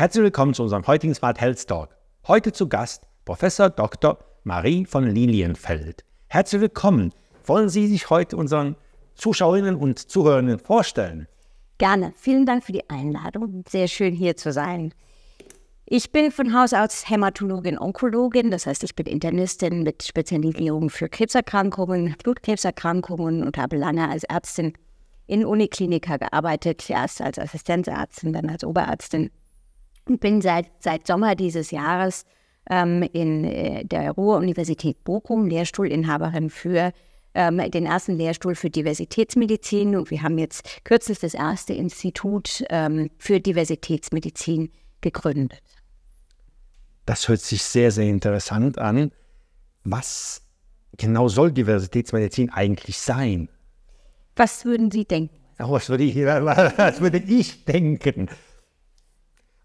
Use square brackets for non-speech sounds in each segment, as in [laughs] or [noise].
Herzlich willkommen zu unserem heutigen Smart Health Talk. Heute zu Gast Professor Dr. Marie von Lilienfeld. Herzlich willkommen. Wollen Sie sich heute unseren Zuschauerinnen und Zuhörern vorstellen? Gerne. Vielen Dank für die Einladung. Sehr schön hier zu sein. Ich bin von Haus aus Hämatologin, Onkologin, das heißt, ich bin Internistin mit Spezialisierung für Krebserkrankungen, Blutkrebserkrankungen und habe lange als Ärztin in Uniklinika gearbeitet, erst als Assistenzärztin, dann als Oberärztin und bin seit, seit Sommer dieses Jahres ähm, in äh, der Ruhr-Universität Bochum Lehrstuhlinhaberin für ähm, den ersten Lehrstuhl für Diversitätsmedizin und wir haben jetzt kürzlich das erste Institut ähm, für Diversitätsmedizin gegründet. Das hört sich sehr, sehr interessant an. Was genau soll Diversitätsmedizin eigentlich sein? Was würden Sie denken? Oh, was, würde ich, [laughs] was würde ich denken?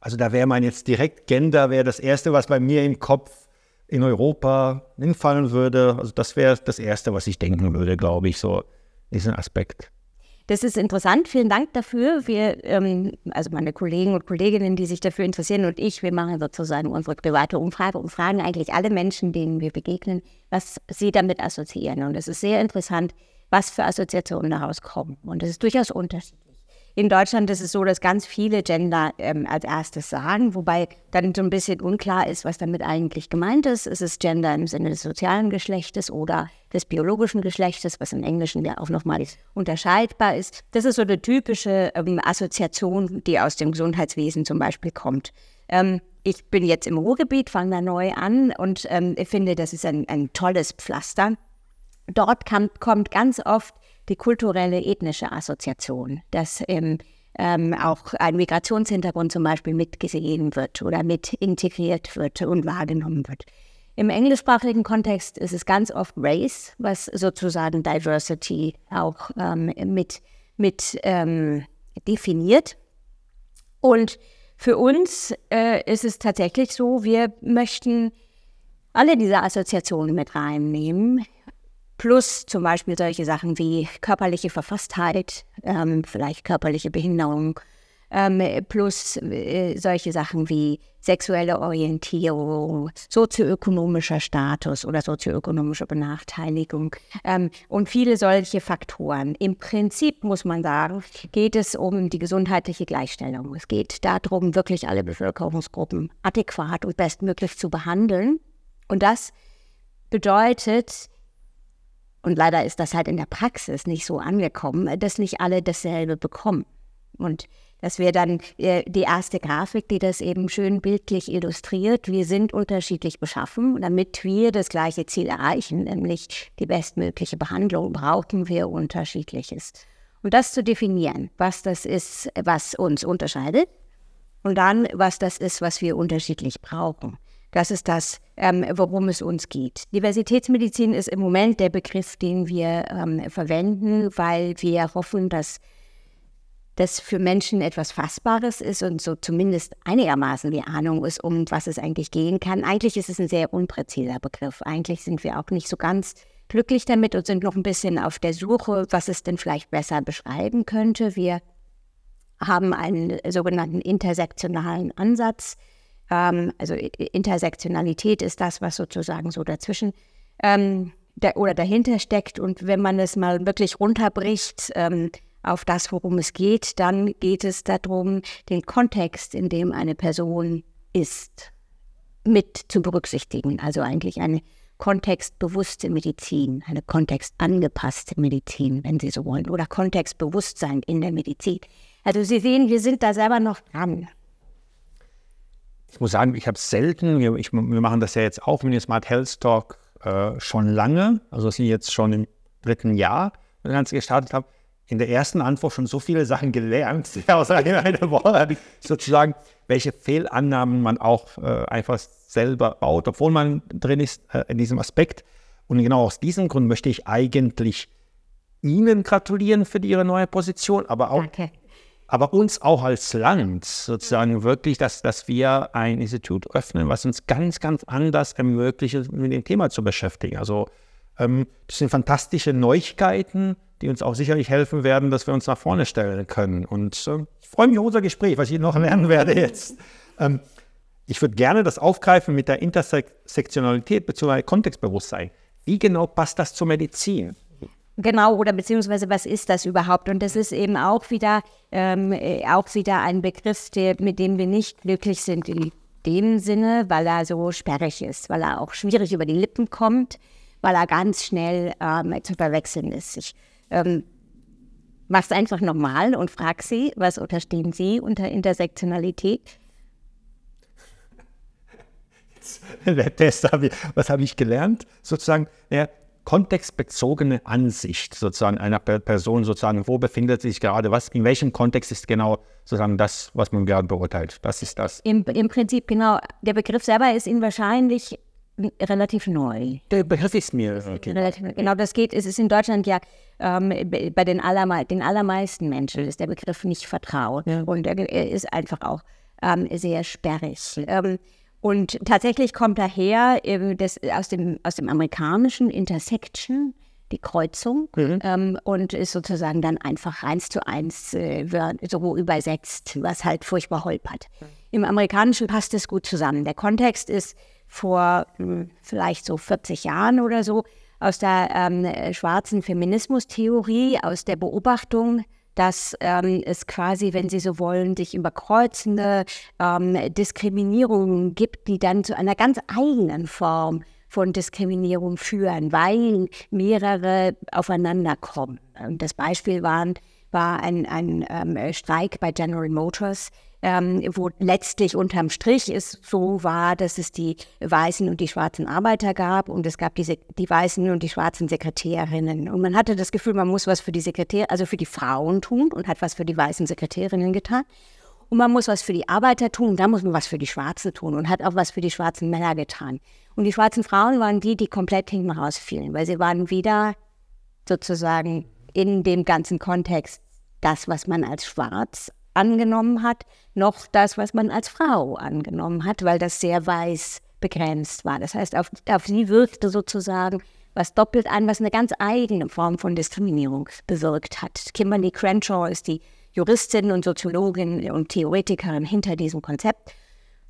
Also da wäre man jetzt direkt Gender, wäre das Erste, was bei mir im Kopf in Europa hinfallen würde. Also das wäre das Erste, was ich denken würde, glaube ich, so diesen Aspekt. Das ist interessant. Vielen Dank dafür. Wir, ähm, also meine Kollegen und Kolleginnen, die sich dafür interessieren und ich, wir machen sozusagen unsere private Umfrage und fragen eigentlich alle Menschen, denen wir begegnen, was sie damit assoziieren. Und es ist sehr interessant, was für Assoziationen daraus kommen. Und es ist durchaus unterschiedlich. In Deutschland ist es so, dass ganz viele Gender ähm, als erstes sagen, wobei dann so ein bisschen unklar ist, was damit eigentlich gemeint ist. Ist es Gender im Sinne des sozialen Geschlechtes oder des biologischen Geschlechtes, was im Englischen ja auch nochmal unterscheidbar ist. Das ist so eine typische ähm, Assoziation, die aus dem Gesundheitswesen zum Beispiel kommt. Ähm, ich bin jetzt im Ruhrgebiet, fange da neu an und ähm, finde, das ist ein, ein tolles Pflaster. Dort kam, kommt ganz oft die kulturelle ethnische Assoziation, dass ähm, ähm, auch ein Migrationshintergrund zum Beispiel mitgesehen wird oder mit integriert wird und wahrgenommen wird. Im englischsprachigen Kontext ist es ganz oft Race, was sozusagen Diversity auch ähm, mit, mit ähm, definiert. Und für uns äh, ist es tatsächlich so, wir möchten alle diese Assoziationen mit reinnehmen Plus zum Beispiel solche Sachen wie körperliche Verfasstheit, ähm, vielleicht körperliche Behinderung, ähm, plus äh, solche Sachen wie sexuelle Orientierung, sozioökonomischer Status oder sozioökonomische Benachteiligung ähm, und viele solche Faktoren. Im Prinzip muss man sagen, geht es um die gesundheitliche Gleichstellung. Es geht darum, wirklich alle Bevölkerungsgruppen adäquat und bestmöglich zu behandeln. Und das bedeutet, und leider ist das halt in der Praxis nicht so angekommen, dass nicht alle dasselbe bekommen. Und das wäre dann äh, die erste Grafik, die das eben schön bildlich illustriert. Wir sind unterschiedlich beschaffen. Damit wir das gleiche Ziel erreichen, nämlich die bestmögliche Behandlung, brauchen wir unterschiedliches. Und das zu definieren, was das ist, was uns unterscheidet und dann, was das ist, was wir unterschiedlich brauchen. Das ist das, ähm, worum es uns geht. Diversitätsmedizin ist im Moment der Begriff, den wir ähm, verwenden, weil wir hoffen, dass das für Menschen etwas Fassbares ist und so zumindest einigermaßen die Ahnung ist, um was es eigentlich gehen kann. Eigentlich ist es ein sehr unpräziser Begriff. Eigentlich sind wir auch nicht so ganz glücklich damit und sind noch ein bisschen auf der Suche, was es denn vielleicht besser beschreiben könnte. Wir haben einen sogenannten intersektionalen Ansatz ähm, also Intersektionalität ist das, was sozusagen so dazwischen ähm, der, oder dahinter steckt. Und wenn man es mal wirklich runterbricht ähm, auf das, worum es geht, dann geht es darum, den Kontext, in dem eine Person ist, mit zu berücksichtigen. Also eigentlich eine kontextbewusste Medizin, eine kontextangepasste Medizin, wenn Sie so wollen, oder Kontextbewusstsein in der Medizin. Also Sie sehen, wir sind da selber noch dran. Ich muss sagen, ich habe selten, wir, ich, wir, machen das ja jetzt auch mit dem Smart Health Talk äh, schon lange, also dass ich jetzt schon im dritten Jahr das Ganze gestartet habe, in der ersten Antwort schon so viele Sachen gelernt, [laughs] aus einer Woche, sozusagen, welche Fehlannahmen man auch äh, einfach selber baut, obwohl man drin ist äh, in diesem Aspekt. Und genau aus diesem Grund möchte ich eigentlich Ihnen gratulieren für Ihre neue Position, aber auch Danke aber uns auch als Land sozusagen wirklich, dass, dass wir ein Institut öffnen, was uns ganz, ganz anders ermöglicht, mit dem Thema zu beschäftigen. Also ähm, das sind fantastische Neuigkeiten, die uns auch sicherlich helfen werden, dass wir uns nach vorne stellen können. Und äh, ich freue mich auf unser Gespräch, was ich noch lernen [laughs] werde jetzt. Ähm, ich würde gerne das aufgreifen mit der Intersektionalität bzw. Kontextbewusstsein. Wie genau passt das zur Medizin? Genau, oder beziehungsweise was ist das überhaupt? Und das ist eben auch wieder, ähm, äh, auch wieder ein Begriff, der, mit dem wir nicht glücklich sind in dem Sinne, weil er so sperrig ist, weil er auch schwierig über die Lippen kommt, weil er ganz schnell ähm, zu verwechseln ist. Ich ähm, es einfach nochmal und frage Sie, was unterstehen Sie unter Intersektionalität? [laughs] Der Test, was habe ich gelernt? Sozusagen, ja, kontextbezogene Ansicht sozusagen einer Person sozusagen, wo befindet sich gerade was, in welchem Kontext ist genau sozusagen das, was man gerade beurteilt. Das ist das. Im, Im Prinzip genau. Der Begriff selber ist Ihnen wahrscheinlich relativ neu. Der Begriff ist mir okay. relativ, genau. Das geht. Es ist in Deutschland ja ähm, bei den, allerme den allermeisten Menschen ist der Begriff nicht vertraut ja. und er, ist einfach auch ähm, sehr sperrig. Ähm, und tatsächlich kommt daher äh, das, aus, dem, aus dem amerikanischen Intersection, die Kreuzung, mhm. ähm, und ist sozusagen dann einfach eins zu eins äh, so übersetzt, was halt furchtbar holpert. Mhm. Im Amerikanischen passt es gut zusammen. Der Kontext ist vor mh, hm, vielleicht so 40 Jahren oder so aus der ähm, schwarzen Feminismustheorie, aus der Beobachtung, dass ähm, es quasi, wenn Sie so wollen, sich überkreuzende ähm, Diskriminierungen gibt, die dann zu einer ganz eigenen Form von Diskriminierung führen, weil mehrere aufeinander kommen. Und das Beispiel waren, war ein, ein ähm, Streik bei General Motors, ähm, wo letztlich unterm Strich es so war, dass es die weißen und die schwarzen Arbeiter gab und es gab diese, die weißen und die schwarzen Sekretärinnen. Und man hatte das Gefühl, man muss was für die Sekretär, also für die Frauen tun und hat was für die weißen Sekretärinnen getan. Und man muss was für die Arbeiter tun, dann muss man was für die Schwarzen tun und hat auch was für die schwarzen Männer getan. Und die schwarzen Frauen waren die, die komplett hinten rausfielen, weil sie waren wieder sozusagen in dem ganzen Kontext das, was man als schwarz angenommen hat, noch das, was man als Frau angenommen hat, weil das sehr weiß begrenzt war. Das heißt, auf, auf sie wirkte sozusagen was doppelt an, was eine ganz eigene Form von Diskriminierung bewirkt hat. Kimberly Crenshaw ist die Juristin und Soziologin und Theoretikerin hinter diesem Konzept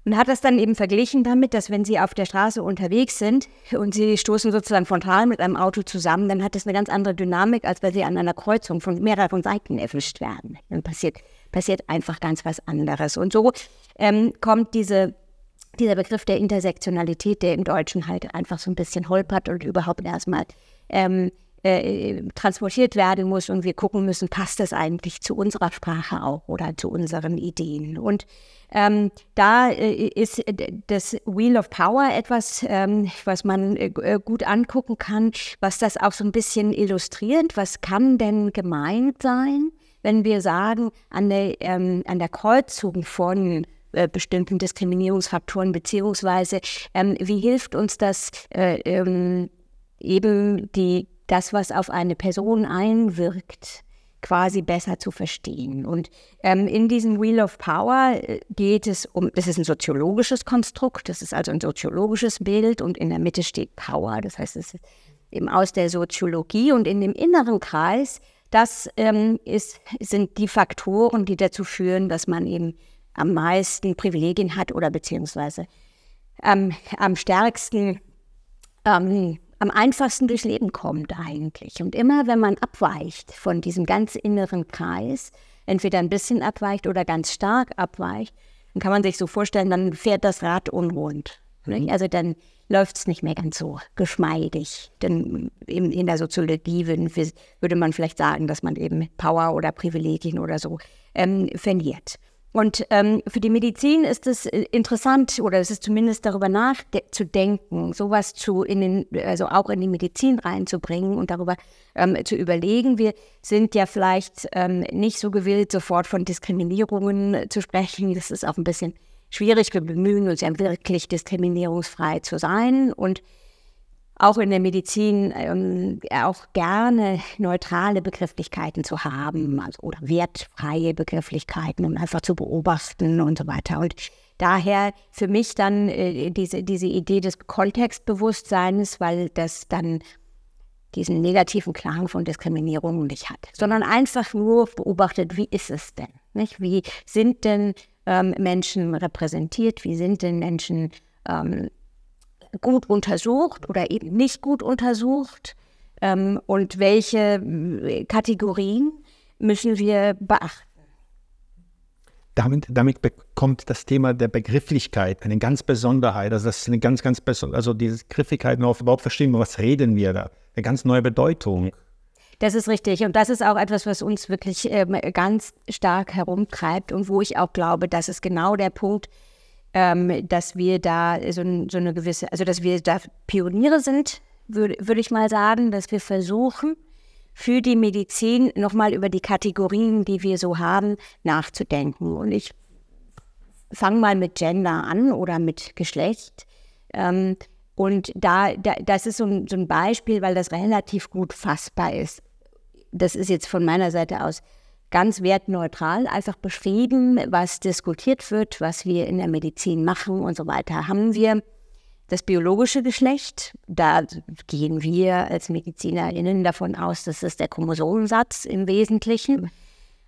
und hat das dann eben verglichen damit, dass wenn sie auf der Straße unterwegs sind und sie stoßen sozusagen frontal mit einem Auto zusammen, dann hat das eine ganz andere Dynamik, als wenn sie an einer Kreuzung von mehreren Seiten erwischt werden. Dann passiert passiert einfach ganz was anderes. Und so ähm, kommt diese, dieser Begriff der Intersektionalität, der im Deutschen halt einfach so ein bisschen holpert und überhaupt erstmal ähm, äh, transportiert werden muss und wir gucken müssen, passt das eigentlich zu unserer Sprache auch oder zu unseren Ideen. Und ähm, da äh, ist das Wheel of Power etwas, ähm, was man äh, gut angucken kann, was das auch so ein bisschen illustriert. Was kann denn gemeint sein? Wenn wir sagen, an der, ähm, an der Kreuzung von äh, bestimmten Diskriminierungsfaktoren, beziehungsweise ähm, wie hilft uns das äh, ähm, eben die, das, was auf eine Person einwirkt, quasi besser zu verstehen. Und ähm, in diesem Wheel of Power äh, geht es um, das ist ein soziologisches Konstrukt, das ist also ein soziologisches Bild und in der Mitte steht Power, das heißt, es ist eben aus der Soziologie und in dem inneren Kreis das ähm, ist, sind die Faktoren, die dazu führen, dass man eben am meisten Privilegien hat oder beziehungsweise ähm, am stärksten, ähm, am einfachsten durchs Leben kommt eigentlich. Und immer wenn man abweicht von diesem ganz inneren Kreis, entweder ein bisschen abweicht oder ganz stark abweicht, dann kann man sich so vorstellen, dann fährt das Rad unrund. Mhm. Also dann läuft es nicht mehr ganz so geschmeidig. Denn in, in der Soziologie würden, würde man vielleicht sagen, dass man eben Power oder Privilegien oder so ähm, verliert. Und ähm, für die Medizin ist es äh, interessant, oder es ist zumindest darüber nachzudenken, sowas zu in den, also auch in die Medizin reinzubringen und darüber ähm, zu überlegen. Wir sind ja vielleicht ähm, nicht so gewillt, sofort von Diskriminierungen zu sprechen. Das ist auch ein bisschen schwierig. Wir bemühen uns ja wirklich diskriminierungsfrei zu sein und auch in der Medizin ähm, auch gerne neutrale Begrifflichkeiten zu haben, also, oder wertfreie Begrifflichkeiten, um einfach zu beobachten und so weiter. Und daher für mich dann äh, diese, diese Idee des Kontextbewusstseins, weil das dann diesen negativen Klang von Diskriminierung nicht hat, sondern einfach nur beobachtet, wie ist es denn? Nicht? Wie sind denn ähm, Menschen repräsentiert, wie sind denn Menschen ähm, gut untersucht oder eben nicht gut untersucht ähm, und welche äh, Kategorien müssen wir beachten. Damit, damit, bekommt das Thema der Begrifflichkeit eine ganz Besonderheit. Also das ist eine ganz, ganz besondere, also diese Griffigkeit überhaupt verstehen, was reden wir da? Eine ganz neue Bedeutung. Das ist richtig. Und das ist auch etwas, was uns wirklich ähm, ganz stark herumtreibt und wo ich auch glaube, das ist genau der Punkt, ähm, dass wir da so, so, eine gewisse, also dass wir da Pioniere sind, würde würd ich mal sagen, dass wir versuchen, für die Medizin nochmal über die Kategorien, die wir so haben, nachzudenken. Und ich fange mal mit Gender an oder mit Geschlecht. Ähm, und da, da, das ist so ein, so ein Beispiel, weil das relativ gut fassbar ist. Das ist jetzt von meiner Seite aus ganz wertneutral, einfach beschrieben, was diskutiert wird, was wir in der Medizin machen und so weiter. Haben wir das biologische Geschlecht, da gehen wir als MedizinerInnen davon aus, das ist der Chromosomensatz im Wesentlichen.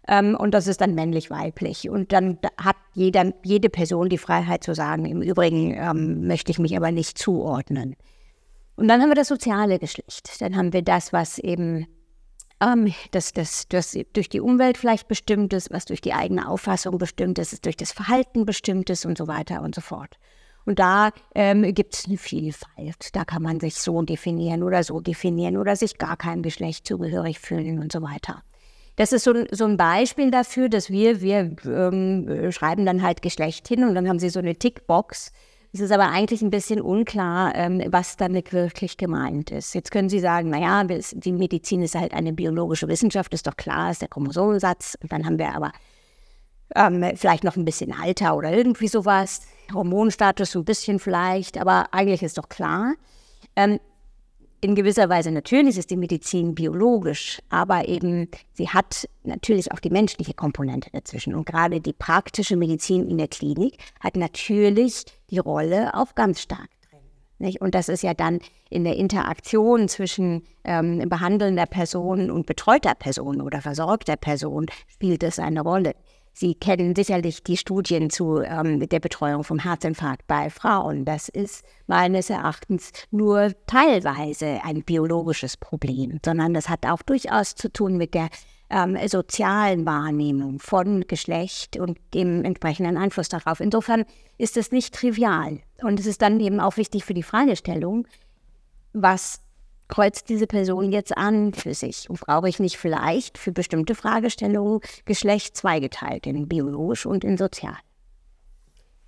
Ähm, und das ist dann männlich-weiblich. Und dann hat jeder, jede Person die Freiheit zu sagen, im Übrigen ähm, möchte ich mich aber nicht zuordnen. Und dann haben wir das soziale Geschlecht. Dann haben wir das, was eben ähm, das, das, durch die Umwelt vielleicht bestimmt ist, was durch die eigene Auffassung bestimmt ist, durch das Verhalten bestimmt ist und so weiter und so fort. Und da ähm, gibt es eine Vielfalt. Da kann man sich so definieren oder so definieren oder sich gar keinem Geschlecht zugehörig fühlen und so weiter. Das ist so, so ein Beispiel dafür, dass wir, wir ähm, schreiben dann halt Geschlecht hin und dann haben sie so eine Tickbox. Es ist aber eigentlich ein bisschen unklar, ähm, was damit wirklich gemeint ist. Jetzt können Sie sagen, naja, die Medizin ist halt eine biologische Wissenschaft, ist doch klar, ist der Chromosomensatz. Und dann haben wir aber ähm, vielleicht noch ein bisschen Alter oder irgendwie sowas. Hormonstatus ein bisschen vielleicht, aber eigentlich ist doch klar. Ähm, in gewisser Weise natürlich ist die Medizin biologisch, aber eben sie hat natürlich auch die menschliche Komponente dazwischen. Und gerade die praktische Medizin in der Klinik hat natürlich die Rolle auch ganz stark drin. Nicht? Und das ist ja dann in der Interaktion zwischen ähm, behandelnder Person und betreuter Person oder versorgter Person spielt es eine Rolle. Sie kennen sicherlich die Studien zu ähm, der Betreuung vom Herzinfarkt bei Frauen. Das ist meines Erachtens nur teilweise ein biologisches Problem, sondern das hat auch durchaus zu tun mit der ähm, sozialen Wahrnehmung von Geschlecht und dem entsprechenden Einfluss darauf. Insofern ist es nicht trivial. Und es ist dann eben auch wichtig für die Fragestellung, was kreuzt diese Person jetzt an für sich? Und brauche ich nicht vielleicht für bestimmte Fragestellungen Geschlecht zweigeteilt, in biologisch und in sozial?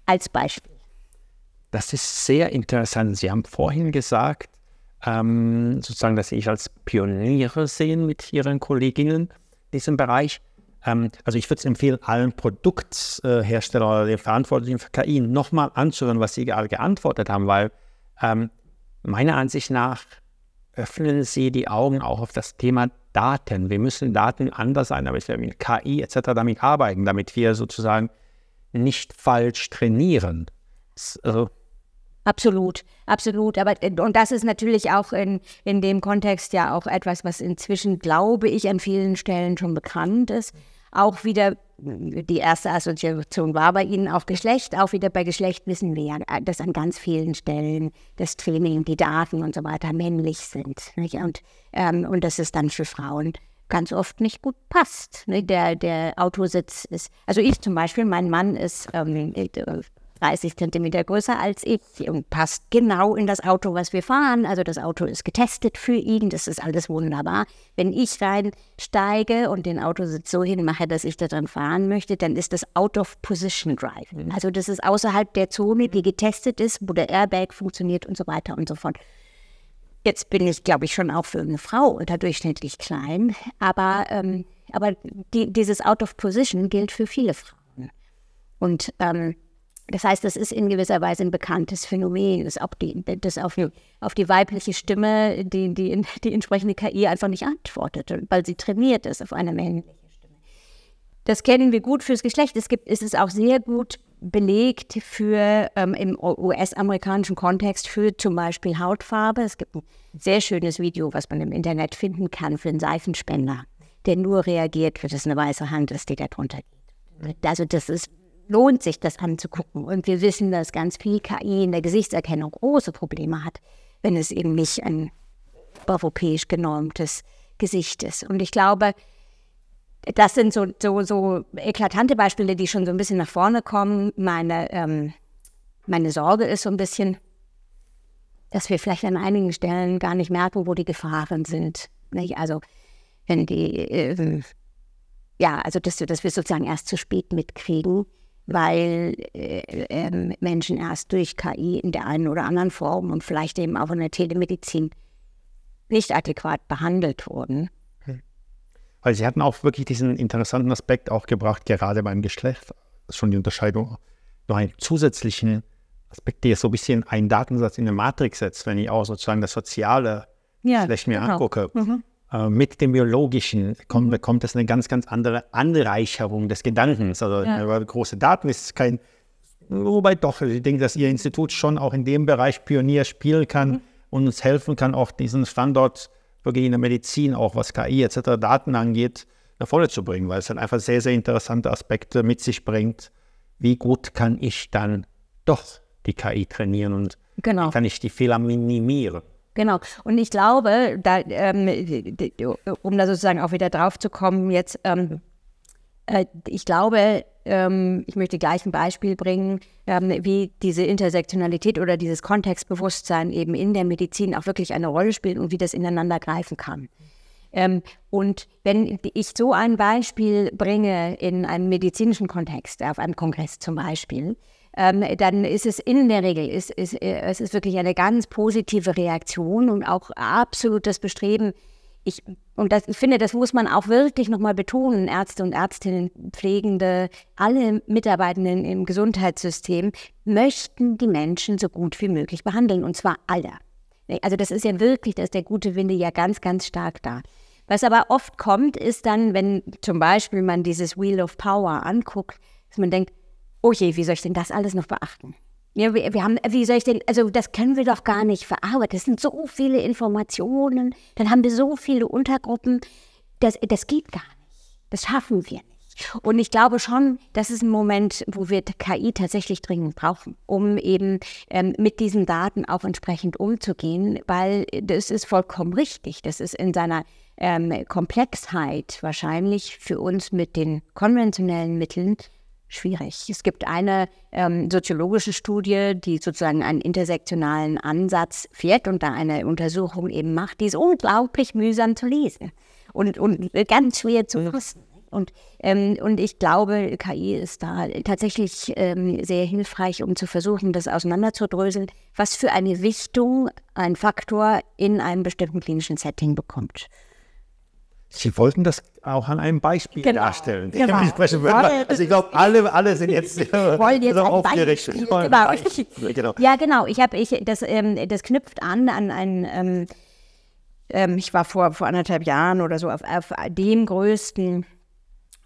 Als Beispiel. Das ist sehr interessant. Sie haben vorhin gesagt, ähm, sozusagen, dass Sie sich als Pioniere sehen mit Ihren Kolleginnen in diesem Bereich. Ähm, also ich würde es empfehlen, allen Produktherstellern oder den Verantwortlichen für KI nochmal anzuhören, was Sie gerade geantwortet haben, weil ähm, meiner Ansicht nach öffnen Sie die Augen auch auf das Thema Daten. Wir müssen Daten anders sein, damit wir mit KI etc. damit arbeiten, damit wir sozusagen nicht falsch trainieren. Also Absolut, absolut. Aber und das ist natürlich auch in, in dem Kontext ja auch etwas, was inzwischen, glaube ich, an vielen Stellen schon bekannt ist auch wieder, die erste Assoziation war bei Ihnen auch Geschlecht, auch wieder bei Geschlecht wissen wir ja, dass an ganz vielen Stellen das Training, die Daten und so weiter männlich sind. Nicht? Und, ähm, und dass es dann für Frauen ganz oft nicht gut passt. Ne? Der, der Autositz ist, also ich zum Beispiel, mein Mann ist ähm, 30 Zentimeter größer als ich und passt genau in das Auto, was wir fahren. Also das Auto ist getestet für ihn, das ist alles wunderbar. Wenn ich reinsteige und den Autositz so hinmache, dass ich da drin fahren möchte, dann ist das Out of Position Drive. Mhm. Also das ist außerhalb der Zone, die getestet ist, wo der Airbag funktioniert und so weiter und so fort. Jetzt bin ich, glaube ich, schon auch für eine Frau unterdurchschnittlich klein, aber, ähm, aber die, dieses Out of Position gilt für viele Frauen. Und ähm, das heißt, das ist in gewisser Weise ein bekanntes Phänomen, dass, auch die, dass auf, auf die weibliche Stimme die, die, die entsprechende KI einfach nicht antwortet, weil sie trainiert ist auf eine männliche Stimme. Das kennen wir gut fürs Geschlecht. Es gibt, es ist auch sehr gut belegt für ähm, im US-amerikanischen Kontext für zum Beispiel Hautfarbe. Es gibt ein sehr schönes Video, was man im Internet finden kann für einen Seifenspender, der nur reagiert, wenn es eine weiße Hand ist, die da drunter geht. Also das ist lohnt sich, das anzugucken. Und wir wissen, dass ganz viel KI in der Gesichtserkennung große Probleme hat, wenn es eben nicht ein europäisch genormtes Gesicht ist. Und ich glaube, das sind so, so, so eklatante Beispiele, die schon so ein bisschen nach vorne kommen. Meine, ähm, meine Sorge ist so ein bisschen, dass wir vielleicht an einigen Stellen gar nicht merken, wo die Gefahren sind. Nicht? Also wenn die, äh, ja, also dass, dass wir sozusagen erst zu spät mitkriegen, weil äh, äh, Menschen erst durch KI in der einen oder anderen Form und vielleicht eben auch in der Telemedizin nicht adäquat behandelt wurden. Weil Sie hatten auch wirklich diesen interessanten Aspekt auch gebracht, gerade beim Geschlecht, schon die Unterscheidung, noch einen zusätzlichen Aspekt, der so ein bisschen einen Datensatz in eine Matrix setzt, wenn ich auch sozusagen das Soziale ja, vielleicht mir genau. angucke. Mhm. Äh, mit dem Biologischen kommt, mhm. bekommt es eine ganz, ganz andere Anreicherung des Gedankens. Also ja. große Daten ist kein, wobei doch, ich denke, dass Ihr Institut schon auch in dem Bereich Pionier spielen kann mhm. und uns helfen kann, auch diesen Standort wirklich in der Medizin, auch was KI etc. Daten angeht, nach vorne zu bringen, weil es dann einfach sehr, sehr interessante Aspekte mit sich bringt. Wie gut kann ich dann doch die KI trainieren und genau. kann ich die Fehler minimieren? Genau. Und ich glaube, da, ähm, um da sozusagen auch wieder drauf zu kommen, jetzt, ähm, äh, ich glaube, ähm, ich möchte gleich ein Beispiel bringen, ähm, wie diese Intersektionalität oder dieses Kontextbewusstsein eben in der Medizin auch wirklich eine Rolle spielt und wie das ineinander greifen kann. Ähm, und wenn ich so ein Beispiel bringe in einem medizinischen Kontext, auf einem Kongress zum Beispiel, ähm, dann ist es in der Regel, ist, ist, es ist wirklich eine ganz positive Reaktion und auch absolutes Bestreben, ich, und das, ich finde, das muss man auch wirklich nochmal betonen, Ärzte und Ärztinnen, Pflegende, alle Mitarbeitenden im Gesundheitssystem möchten die Menschen so gut wie möglich behandeln, und zwar alle. Also das ist ja wirklich, da ist der gute Winde ja ganz, ganz stark da. Was aber oft kommt, ist dann, wenn zum Beispiel man dieses Wheel of Power anguckt, dass man denkt, oh je, wie soll ich denn das alles noch beachten? Ja, wir, wir, haben, wie soll ich denn, also das können wir doch gar nicht verarbeiten. Das sind so viele Informationen, dann haben wir so viele Untergruppen. Das, das geht gar nicht. Das schaffen wir nicht. Und ich glaube schon, das ist ein Moment, wo wir KI tatsächlich dringend brauchen, um eben ähm, mit diesen Daten auch entsprechend umzugehen, weil das ist vollkommen richtig. Das ist in seiner ähm, Komplexheit wahrscheinlich für uns mit den konventionellen Mitteln schwierig. Es gibt eine ähm, soziologische Studie, die sozusagen einen intersektionalen Ansatz fährt und da eine Untersuchung eben macht, die ist unglaublich mühsam zu lesen und, und ganz schwer zu fassen. Und, ähm, und ich glaube, KI ist da tatsächlich ähm, sehr hilfreich, um zu versuchen, das auseinanderzudröseln, was für eine Wichtung ein Faktor in einem bestimmten klinischen Setting bekommt. Sie wollten das auch an einem Beispiel genau. darstellen. Genau. Also ich glaube, alle, alle sind jetzt, [laughs] wollen jetzt [laughs] aufgeregt. Genau. genau. Ja, genau. Ich habe, ich, das, ähm, das knüpft an an ein, ähm, ähm, ich war vor, vor anderthalb Jahren oder so auf, auf dem größten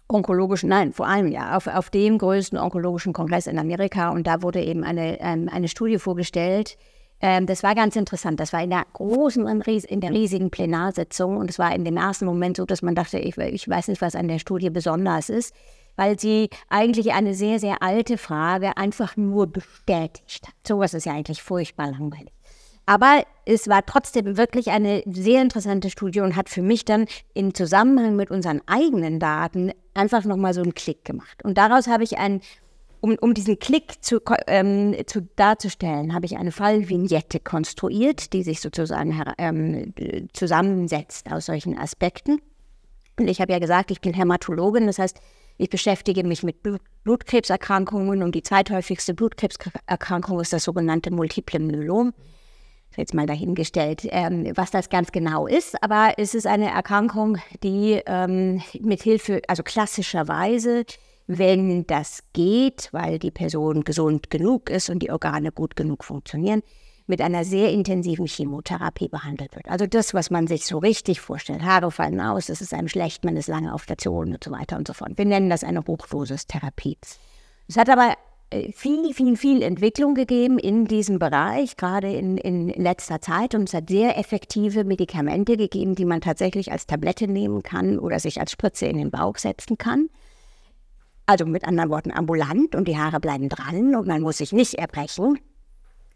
onkologischen, nein, vor einem Jahr, auf, auf dem größten onkologischen Kongress in Amerika und da wurde eben eine, ähm, eine Studie vorgestellt, ähm, das war ganz interessant. Das war in der großen, in der riesigen Plenarsitzung und es war in dem ersten Moment so, dass man dachte, ich, ich weiß nicht, was an der Studie besonders ist, weil sie eigentlich eine sehr, sehr alte Frage einfach nur bestätigt hat. Sowas ist ja eigentlich furchtbar langweilig. Aber es war trotzdem wirklich eine sehr interessante Studie und hat für mich dann im Zusammenhang mit unseren eigenen Daten einfach nochmal so einen Klick gemacht. Und daraus habe ich ein um, um diesen Klick zu, ähm, zu darzustellen, habe ich eine Fallvignette konstruiert, die sich sozusagen ähm, zusammensetzt aus solchen Aspekten. Und ich habe ja gesagt, ich bin Hämatologin, das heißt, ich beschäftige mich mit Blut Blutkrebserkrankungen und die zweithäufigste Blutkrebserkrankung ist das sogenannte Multiple Myelom. Jetzt mal dahingestellt, ähm, was das ganz genau ist, aber es ist eine Erkrankung, die ähm, mit Hilfe, also klassischerweise wenn das geht, weil die Person gesund genug ist und die Organe gut genug funktionieren, mit einer sehr intensiven Chemotherapie behandelt wird. Also das, was man sich so richtig vorstellt. Haare fallen aus, es ist einem schlecht, man ist lange auf Stationen und so weiter und so fort. Wir nennen das eine Hochdosis-Therapie. Es hat aber äh, viel, viel, viel Entwicklung gegeben in diesem Bereich, gerade in, in letzter Zeit. Und es hat sehr effektive Medikamente gegeben, die man tatsächlich als Tablette nehmen kann oder sich als Spritze in den Bauch setzen kann. Also mit anderen Worten ambulant und die Haare bleiben dran und man muss sich nicht erbrechen.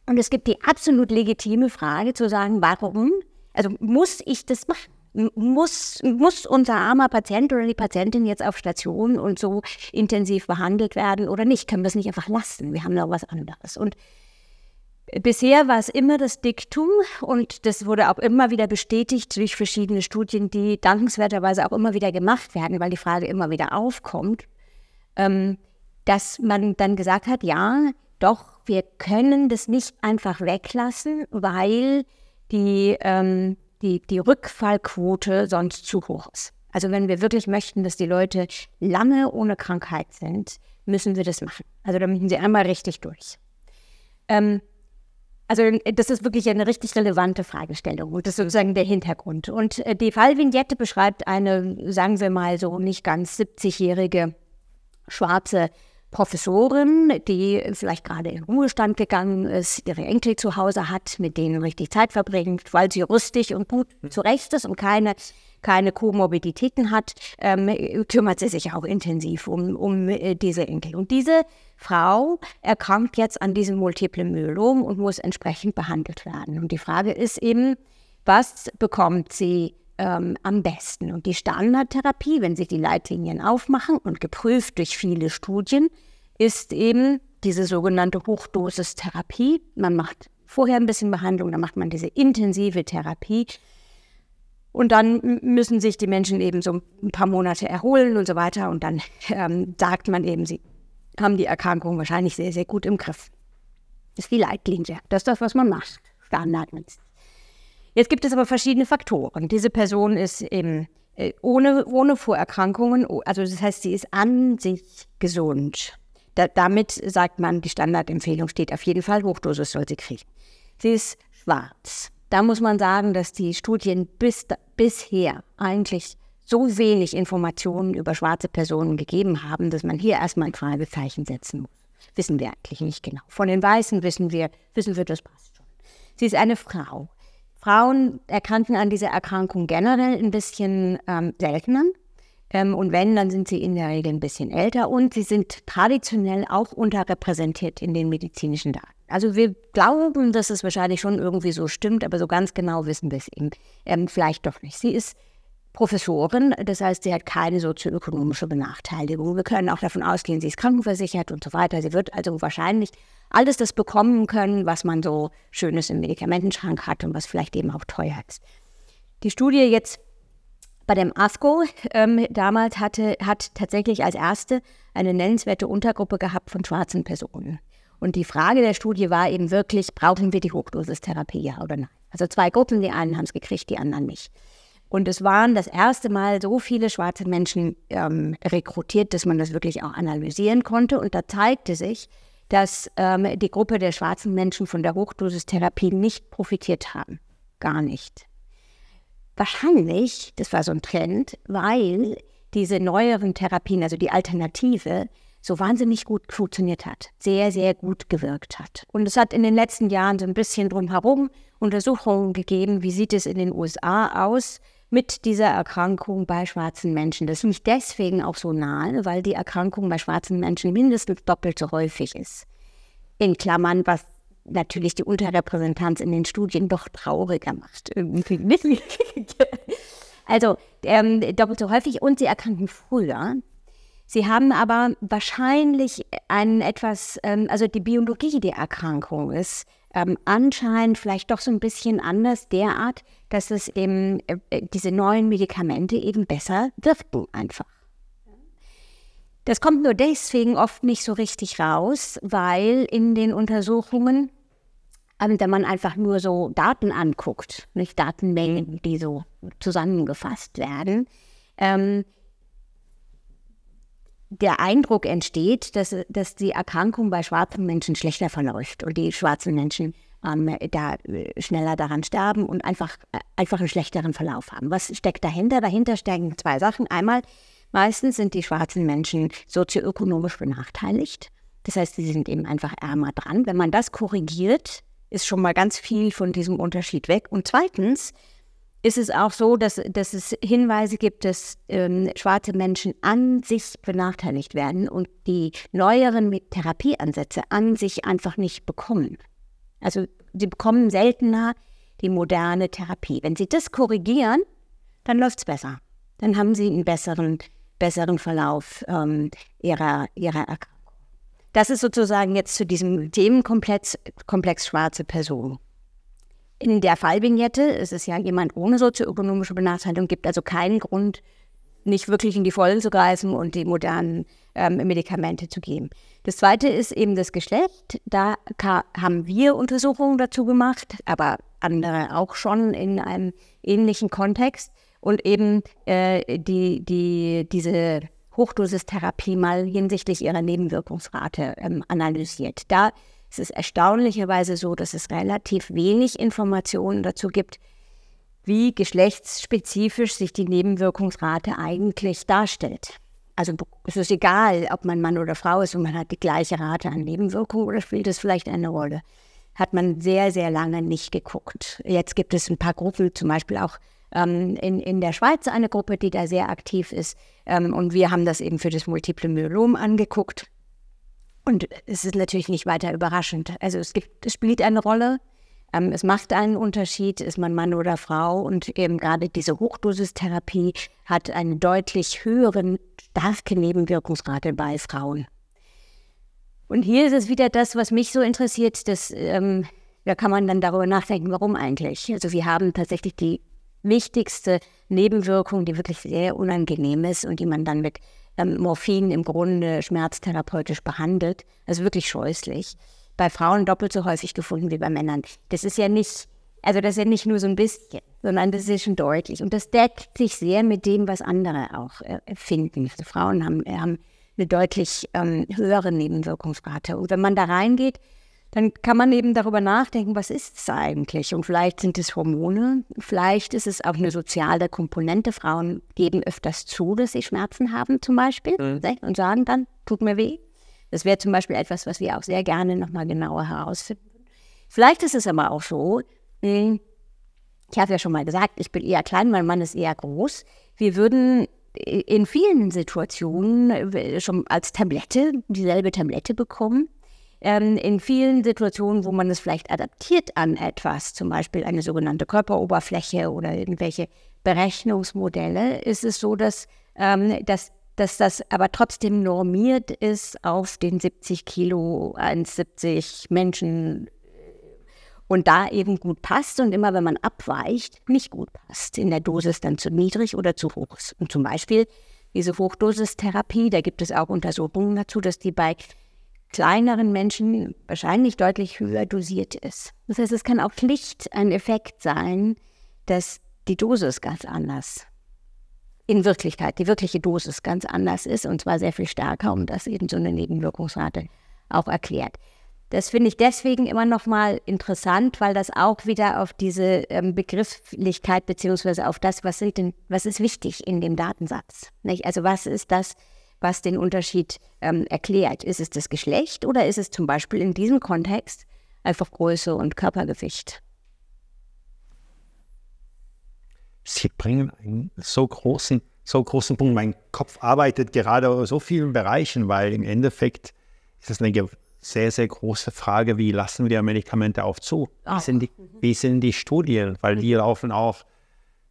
Und es gibt die absolut legitime Frage zu sagen, warum, also muss ich das machen? Muss, muss unser armer Patient oder die Patientin jetzt auf Station und so intensiv behandelt werden oder nicht? Können wir es nicht einfach lassen? Wir haben noch was anderes. Und bisher war es immer das Diktum und das wurde auch immer wieder bestätigt durch verschiedene Studien, die dankenswerterweise auch immer wieder gemacht werden, weil die Frage immer wieder aufkommt, ähm, dass man dann gesagt hat, ja, doch, wir können das nicht einfach weglassen, weil die, ähm, die, die Rückfallquote sonst zu hoch ist. Also wenn wir wirklich möchten, dass die Leute lange ohne Krankheit sind, müssen wir das machen. Also da müssen sie einmal richtig durch. Ähm, also das ist wirklich eine richtig relevante Fragestellung und das ist sozusagen der Hintergrund. Und äh, die Fallvignette beschreibt eine, sagen wir mal so nicht ganz 70-jährige schwarze Professorin, die vielleicht gerade in Ruhestand gegangen ist, ihre Enkel zu Hause hat, mit denen richtig Zeit verbringt, weil sie rüstig und gut mhm. zurecht ist und keine, keine Komorbiditäten hat, ähm, kümmert sie sich auch intensiv um, um äh, diese Enkel. Und diese Frau erkrankt jetzt an diesem multiplen Myelom und muss entsprechend behandelt werden. Und die Frage ist eben, was bekommt sie ähm, am besten. Und die Standardtherapie, wenn sich die Leitlinien aufmachen und geprüft durch viele Studien, ist eben diese sogenannte Hochdosistherapie. Man macht vorher ein bisschen Behandlung, dann macht man diese intensive Therapie. Und dann müssen sich die Menschen eben so ein paar Monate erholen und so weiter. Und dann [laughs] ähm, sagt man eben, sie haben die Erkrankung wahrscheinlich sehr, sehr gut im Griff. Das ist die Leitlinie. Das ist das, was man macht. Standardmäßig. Jetzt gibt es aber verschiedene Faktoren. Diese Person ist eben äh, ohne, ohne Vorerkrankungen, also das heißt, sie ist an sich gesund. Da, damit sagt man, die Standardempfehlung steht auf jeden Fall, Hochdosis soll sie kriegen. Sie ist schwarz. Da muss man sagen, dass die Studien bis, bisher eigentlich so wenig Informationen über schwarze Personen gegeben haben, dass man hier erstmal ein Fragezeichen setzen muss. Wissen wir eigentlich nicht genau. Von den Weißen wissen wir, wissen wir, das passt schon. Sie ist eine Frau. Frauen erkranken an dieser Erkrankung generell ein bisschen ähm, seltener. Ähm, und wenn, dann sind sie in der Regel ein bisschen älter und sie sind traditionell auch unterrepräsentiert in den medizinischen Daten. Also wir glauben, dass es wahrscheinlich schon irgendwie so stimmt, aber so ganz genau wissen wir es eben ähm, vielleicht doch nicht. Sie ist Professorin, das heißt, sie hat keine sozioökonomische Benachteiligung. Wir können auch davon ausgehen, sie ist krankenversichert und so weiter. Sie wird also wahrscheinlich alles das bekommen können, was man so Schönes im Medikamentenschrank hat und was vielleicht eben auch teuer ist. Die Studie jetzt bei dem ASCO ähm, damals hatte, hat tatsächlich als erste eine nennenswerte Untergruppe gehabt von schwarzen Personen. Und die Frage der Studie war eben wirklich, brauchen wir die Hochdosistherapie, ja oder nein? Also zwei Gruppen, die einen haben es gekriegt, die anderen nicht. Und es waren das erste Mal so viele schwarze Menschen ähm, rekrutiert, dass man das wirklich auch analysieren konnte. Und da zeigte sich, dass ähm, die Gruppe der schwarzen Menschen von der Hochdosistherapie nicht profitiert haben. Gar nicht. Wahrscheinlich, das war so ein Trend, weil diese neueren Therapien, also die Alternative, so wahnsinnig gut funktioniert hat, sehr, sehr gut gewirkt hat. Und es hat in den letzten Jahren so ein bisschen drumherum Untersuchungen gegeben, wie sieht es in den USA aus mit dieser Erkrankung bei schwarzen Menschen. Das ist nicht deswegen auch so nahe, weil die Erkrankung bei schwarzen Menschen mindestens doppelt so häufig ist. In Klammern, was natürlich die Unterrepräsentanz in den Studien doch trauriger macht. [laughs] also ähm, doppelt so häufig und sie erkranken früher. Sie haben aber wahrscheinlich einen etwas, ähm, also die Biologie der Erkrankung ist ähm, anscheinend vielleicht doch so ein bisschen anders derart, dass es eben äh, äh, diese neuen Medikamente eben besser wirken einfach. Das kommt nur deswegen oft nicht so richtig raus, weil in den Untersuchungen, ähm, wenn man einfach nur so Daten anguckt, nicht Datenmengen, die so zusammengefasst werden, ähm, der Eindruck entsteht, dass, dass die Erkrankung bei schwarzen Menschen schlechter verläuft und die schwarzen Menschen ähm, da äh, schneller daran sterben und einfach, äh, einfach einen schlechteren Verlauf haben. Was steckt dahinter? Dahinter stecken zwei Sachen. Einmal, meistens sind die schwarzen Menschen sozioökonomisch benachteiligt. Das heißt, sie sind eben einfach ärmer dran. Wenn man das korrigiert, ist schon mal ganz viel von diesem Unterschied weg. Und zweitens, ist es auch so, dass, dass es Hinweise gibt, dass ähm, schwarze Menschen an sich benachteiligt werden und die neueren Therapieansätze an sich einfach nicht bekommen. Also sie bekommen seltener die moderne Therapie. Wenn sie das korrigieren, dann läuft es besser. Dann haben sie einen besseren, besseren Verlauf ähm, ihrer, ihrer Erkrankung. Das ist sozusagen jetzt zu diesem Themenkomplex Komplex schwarze Person. In der Fallvignette ist es ja jemand ohne sozioökonomische Benachteiligung, gibt also keinen Grund, nicht wirklich in die Vollen zu greifen und die modernen ähm, Medikamente zu geben. Das zweite ist eben das Geschlecht. Da haben wir Untersuchungen dazu gemacht, aber andere auch schon in einem ähnlichen Kontext und eben äh, die, die, diese Hochdosistherapie mal hinsichtlich ihrer Nebenwirkungsrate ähm, analysiert. Da ist es erstaunlicherweise so, dass es relativ wenig Informationen dazu gibt, wie geschlechtsspezifisch sich die Nebenwirkungsrate eigentlich darstellt. Also es ist egal, ob man Mann oder Frau ist und man hat die gleiche Rate an Nebenwirkungen oder spielt es vielleicht eine Rolle. Hat man sehr, sehr lange nicht geguckt. Jetzt gibt es ein paar Gruppen, zum Beispiel auch ähm, in, in der Schweiz eine Gruppe, die da sehr aktiv ist. Ähm, und wir haben das eben für das Multiple Myelom angeguckt. Und es ist natürlich nicht weiter überraschend. Also es, gibt, es spielt eine Rolle. Ähm, es macht einen Unterschied, ist man Mann oder Frau. Und eben gerade diese Hochdosistherapie hat eine deutlich höhere, starke Nebenwirkungsrate bei Frauen. Und hier ist es wieder das, was mich so interessiert, dass, ähm, da kann man dann darüber nachdenken, warum eigentlich. Also wir haben tatsächlich die wichtigste Nebenwirkung, die wirklich sehr unangenehm ist und die man dann mit ähm, Morphin im Grunde schmerztherapeutisch behandelt. Also wirklich scheußlich. Bei Frauen doppelt so häufig gefunden wie bei Männern. Das ist ja nicht, also das ist ja nicht nur so ein bisschen, sondern das ist schon deutlich. Und das deckt sich sehr mit dem, was andere auch äh, finden. Also Frauen haben, haben eine deutlich ähm, höhere Nebenwirkungsrate. Und wenn man da reingeht, dann kann man eben darüber nachdenken, was ist es eigentlich? Und vielleicht sind es Hormone, vielleicht ist es auch eine soziale Komponente. Frauen geben öfters zu, dass sie Schmerzen haben zum Beispiel mhm. und sagen dann, tut mir weh. Das wäre zum Beispiel etwas, was wir auch sehr gerne nochmal genauer herausfinden. Vielleicht ist es aber auch so, ich habe ja schon mal gesagt, ich bin eher klein, mein Mann ist eher groß. Wir würden in vielen Situationen äh, schon als Tablette dieselbe Tablette bekommen ähm, in vielen Situationen, wo man es vielleicht adaptiert an etwas, zum Beispiel eine sogenannte Körperoberfläche oder irgendwelche Berechnungsmodelle, ist es so, dass, ähm, dass, dass das aber trotzdem normiert ist auf den 70 Kilo, 1,70 Menschen und da eben gut passt und immer wenn man abweicht, nicht gut passt, in der Dosis dann zu niedrig oder zu hoch ist. Und zum Beispiel diese Hochdosistherapie, da gibt es auch Untersuchungen dazu, dass die bei kleineren Menschen wahrscheinlich deutlich höher dosiert ist. Das heißt, es kann auch schlicht ein Effekt sein, dass die Dosis ganz anders in Wirklichkeit, die wirkliche Dosis ganz anders ist und zwar sehr viel stärker und das eben so eine Nebenwirkungsrate auch erklärt. Das finde ich deswegen immer noch mal interessant, weil das auch wieder auf diese ähm, Begrifflichkeit beziehungsweise auf das, was, denn, was ist wichtig in dem Datensatz. Nicht? Also was ist das, was den Unterschied ähm, erklärt. Ist es das Geschlecht oder ist es zum Beispiel in diesem Kontext einfach Größe und Körpergewicht? Sie bringen einen so großen, so großen Punkt. Mein Kopf arbeitet gerade in so vielen Bereichen, weil im Endeffekt ist es eine sehr, sehr große Frage, wie lassen wir Medikamente auf zu? Wie sind die, wie sind die Studien? Weil die laufen auch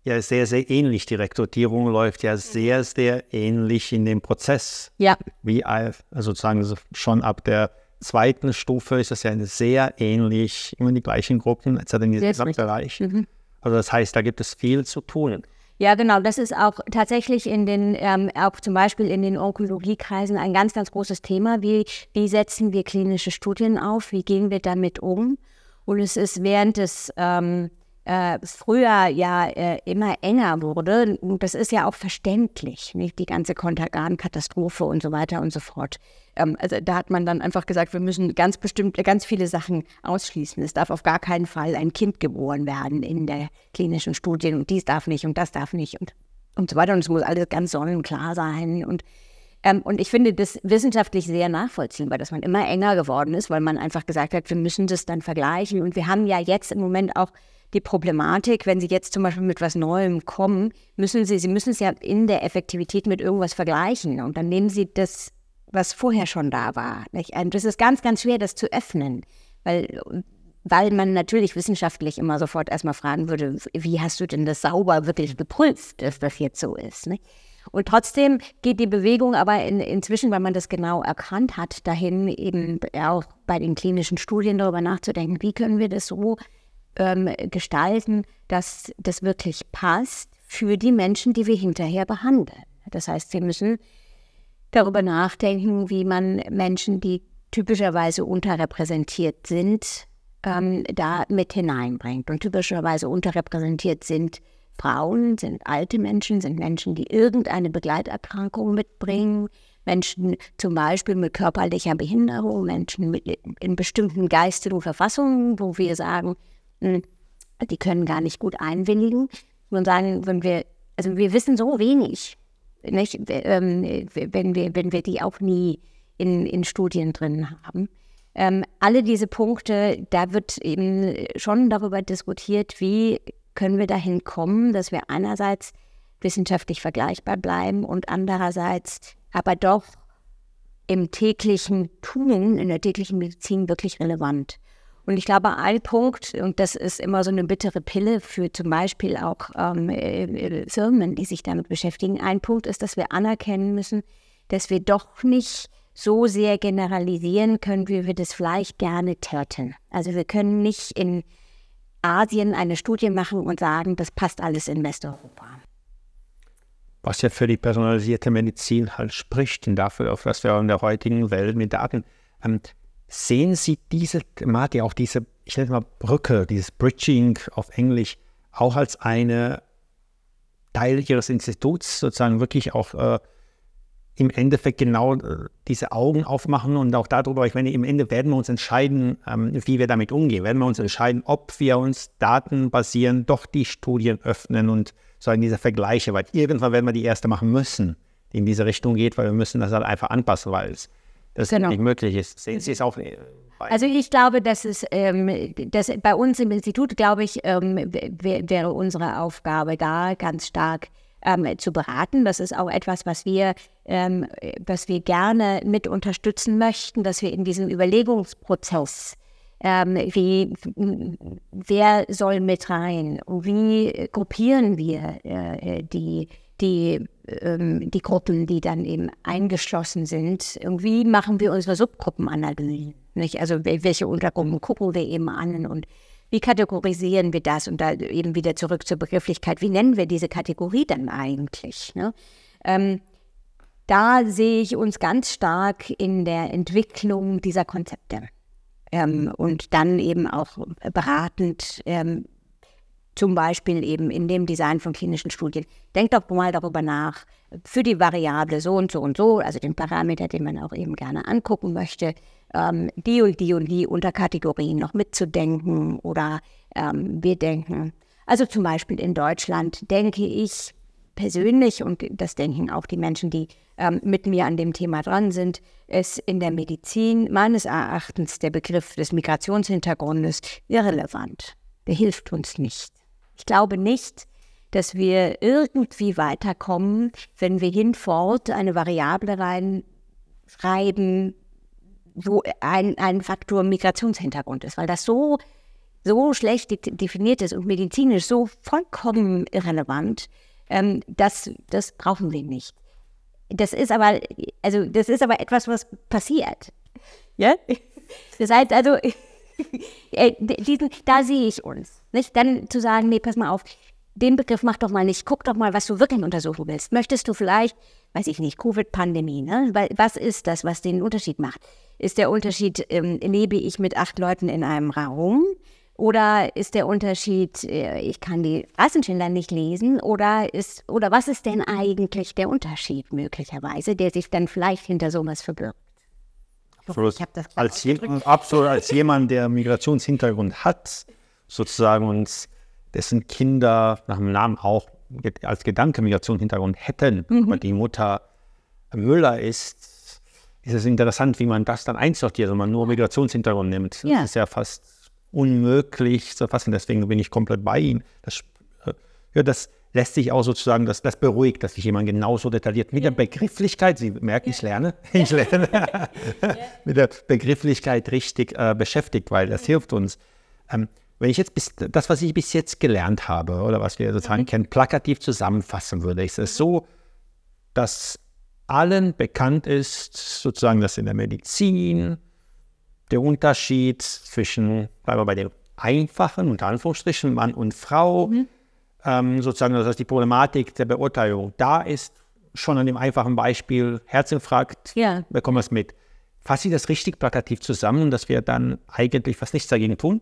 ja sehr, sehr ähnlich. Die Rekrutierung läuft ja sehr, sehr ähnlich in dem Prozess. Ja. Wie also sozusagen schon ab der zweiten Stufe ist das ja sehr ähnlich, immer die gleichen Gruppen, etc. in diesem Gesamtbereich. Mhm. Also das heißt, da gibt es viel zu tun. Ja, genau. Das ist auch tatsächlich in den, ähm, auch zum Beispiel in den Onkologiekreisen ein ganz, ganz großes Thema. Wie, wie setzen wir klinische Studien auf? Wie gehen wir damit um? Und es ist während des ähm, äh, früher ja äh, immer enger wurde. Und das ist ja auch verständlich, nicht die ganze Kontergan-Katastrophe und so weiter und so fort. Ähm, also da hat man dann einfach gesagt, wir müssen ganz bestimmt ganz viele Sachen ausschließen. Es darf auf gar keinen Fall ein Kind geboren werden in der klinischen Studie und dies darf nicht und das darf nicht und, und so weiter. Und es muss alles ganz sonnenklar sein und Ähm, und ich finde das wissenschaftlich sehr nachvollziehbar, dass man immer enger geworden ist, weil man einfach gesagt hat, wir müssen das dann vergleichen. Und wir haben ja jetzt im Moment auch die Problematik, wenn Sie jetzt zum Beispiel mit was Neuem kommen, müssen Sie, Sie müssen es ja in der Effektivität mit irgendwas vergleichen. Und dann nehmen Sie das, was vorher schon da war. Nicht? Und das ist ganz, ganz schwer, das zu öffnen, weil, weil man natürlich wissenschaftlich immer sofort erstmal fragen würde, wie hast du denn das sauber wirklich geprüft, dass das jetzt so ist. Nicht? Und trotzdem geht die Bewegung aber in, inzwischen, weil man das genau erkannt hat, dahin eben auch bei den klinischen Studien darüber nachzudenken, wie können wir das so ähm, gestalten, dass das wirklich passt für die Menschen, die wir hinterher behandeln. Das heißt, wir müssen darüber nachdenken, wie man Menschen, die typischerweise unterrepräsentiert sind, ähm, da mit hineinbringt. Und typischerweise unterrepräsentiert sind Frauen, sind alte Menschen, sind Menschen, die irgendeine Begleiterkrankung mitbringen, Menschen zum Beispiel mit körperlicher Behinderung, Menschen mit, in bestimmten geistigen Verfassungen, wo wir sagen, die können gar nicht gut einwilligen. Und sagen, wenn wir, also wir wissen so wenig, nicht, ähm, wenn, wir, wenn wir die auch nie in, in Studien drin haben. Ähm, alle diese Punkte, da wird eben schon darüber diskutiert, wie können wir dahin kommen, dass wir einerseits wissenschaftlich vergleichbar bleiben und andererseits aber doch im täglichen Tun, in der täglichen Medizin wirklich relevant. Und ich glaube, ein Punkt, und das ist immer so eine bittere Pille für zum Beispiel auch ähm, äh, Firmen, die sich damit beschäftigen, ein Punkt ist, dass wir anerkennen müssen, dass wir doch nicht so sehr generalisieren können, wie wir das vielleicht gerne täten. Also wir können nicht in Asien eine Studie machen und sagen, das passt alles in Westeuropa. Was ja für die personalisierte Medizin halt spricht und dafür, auf was wir in der heutigen Welt mit Daten ähm, Sehen Sie diese Thematik, auch diese, ich nenne es mal Brücke, dieses Bridging auf Englisch, auch als eine Teil Ihres Instituts sozusagen wirklich auch äh, im Endeffekt genau äh, diese Augen aufmachen und auch darüber, ich meine, im Ende werden wir uns entscheiden, ähm, wie wir damit umgehen. Werden wir uns entscheiden, ob wir uns datenbasierend doch die Studien öffnen und so in diese Vergleiche, weil irgendwann werden wir die erste machen müssen, die in diese Richtung geht, weil wir müssen das halt einfach anpassen, weil es das genau. nicht möglich ist. Sehen Sie es auch äh, also ich glaube, dass es ähm, dass bei uns im Institut, glaube ich, ähm, wäre unsere Aufgabe da ganz stark ähm, zu beraten. Das ist auch etwas, was wir, ähm, was wir gerne mit unterstützen möchten, dass wir in diesem Überlegungsprozess ähm, wie, wer soll mit rein? Wie gruppieren wir äh, die die, ähm, die Gruppen, die dann eben eingeschlossen sind. Irgendwie machen wir unsere Subgruppenanalysen. Nicht? Also welche Untergruppen gucken wir eben an und wie kategorisieren wir das? Und da eben wieder zurück zur Begrifflichkeit, wie nennen wir diese Kategorie dann eigentlich? Ne? Ähm, da sehe ich uns ganz stark in der Entwicklung dieser Konzepte. Ähm, und dann eben auch beratend ähm, zum Beispiel eben in dem Design von klinischen Studien. Denkt doch mal darüber nach, für die Variable so und so und so, also den Parameter, den man auch eben gerne angucken möchte, ähm, die und die und die Unterkategorien noch mitzudenken oder ähm, wir denken. Also zum Beispiel in Deutschland denke ich persönlich, und das denken auch die Menschen, die ähm, mit mir an dem Thema dran sind, ist in der Medizin meines Erachtens der Begriff des Migrationshintergrundes irrelevant. Der hilft uns nicht. Ich glaube nicht, dass wir irgendwie weiterkommen, wenn wir hinfort eine Variable reinschreiben, wo ein, ein Faktor Migrationshintergrund ist, weil das so, so schlecht definiert ist und medizinisch so vollkommen irrelevant, ähm, das, das brauchen wir nicht. Das ist aber, also das ist aber etwas, was passiert. Ja? [laughs] Das heißt also, [laughs] äh, diesen, da sehe ich uns. Nicht? Dann zu sagen, nee, pass mal auf, den Begriff mach doch mal nicht, guck doch mal, was du wirklich untersuchen willst. Möchtest du vielleicht, weiß ich nicht, Covid-Pandemie, ne? Was ist das, was den Unterschied macht? Ist der Unterschied, ähm, lebe ich mit acht Leuten in einem Raum? Oder ist der Unterschied, äh, ich kann die Rassenschilder nicht lesen? Oder, ist, oder was ist denn eigentlich der Unterschied möglicherweise, der sich dann vielleicht hinter sowas verbirgt? Absolut. als, jemand, absolut als jemand, der Migrationshintergrund hat, sozusagen, und dessen Kinder nach dem Namen auch als Gedanke Migrationshintergrund hätten, mhm. aber die Mutter Müller ist, ist es interessant, wie man das dann einsortiert, wenn man nur Migrationshintergrund nimmt. Ja. Das ist ja fast unmöglich zu fassen. Deswegen bin ich komplett bei Ihnen. Das, äh, ja, das lässt sich auch sozusagen, das, das beruhigt, dass sich jemand genauso detailliert mit der Begrifflichkeit, Sie merken, ich lerne, [laughs] ich lerne, [laughs] mit der Begrifflichkeit richtig äh, beschäftigt, weil das hilft uns. Ähm, wenn ich jetzt bis, das, was ich bis jetzt gelernt habe oder was wir sozusagen kennen, plakativ zusammenfassen würde, ist es so, dass allen bekannt ist, sozusagen, dass in der Medizin der Unterschied zwischen, bleiben wir bei den einfachen, unter Anführungsstrichen, Mann und Frau, ähm, sozusagen, dass die Problematik der Beurteilung da ist, schon an dem einfachen Beispiel Herzinfarkt, Ja. bekommen wir es mit. Fasse ich das richtig plakativ zusammen, dass wir dann eigentlich fast nichts dagegen tun?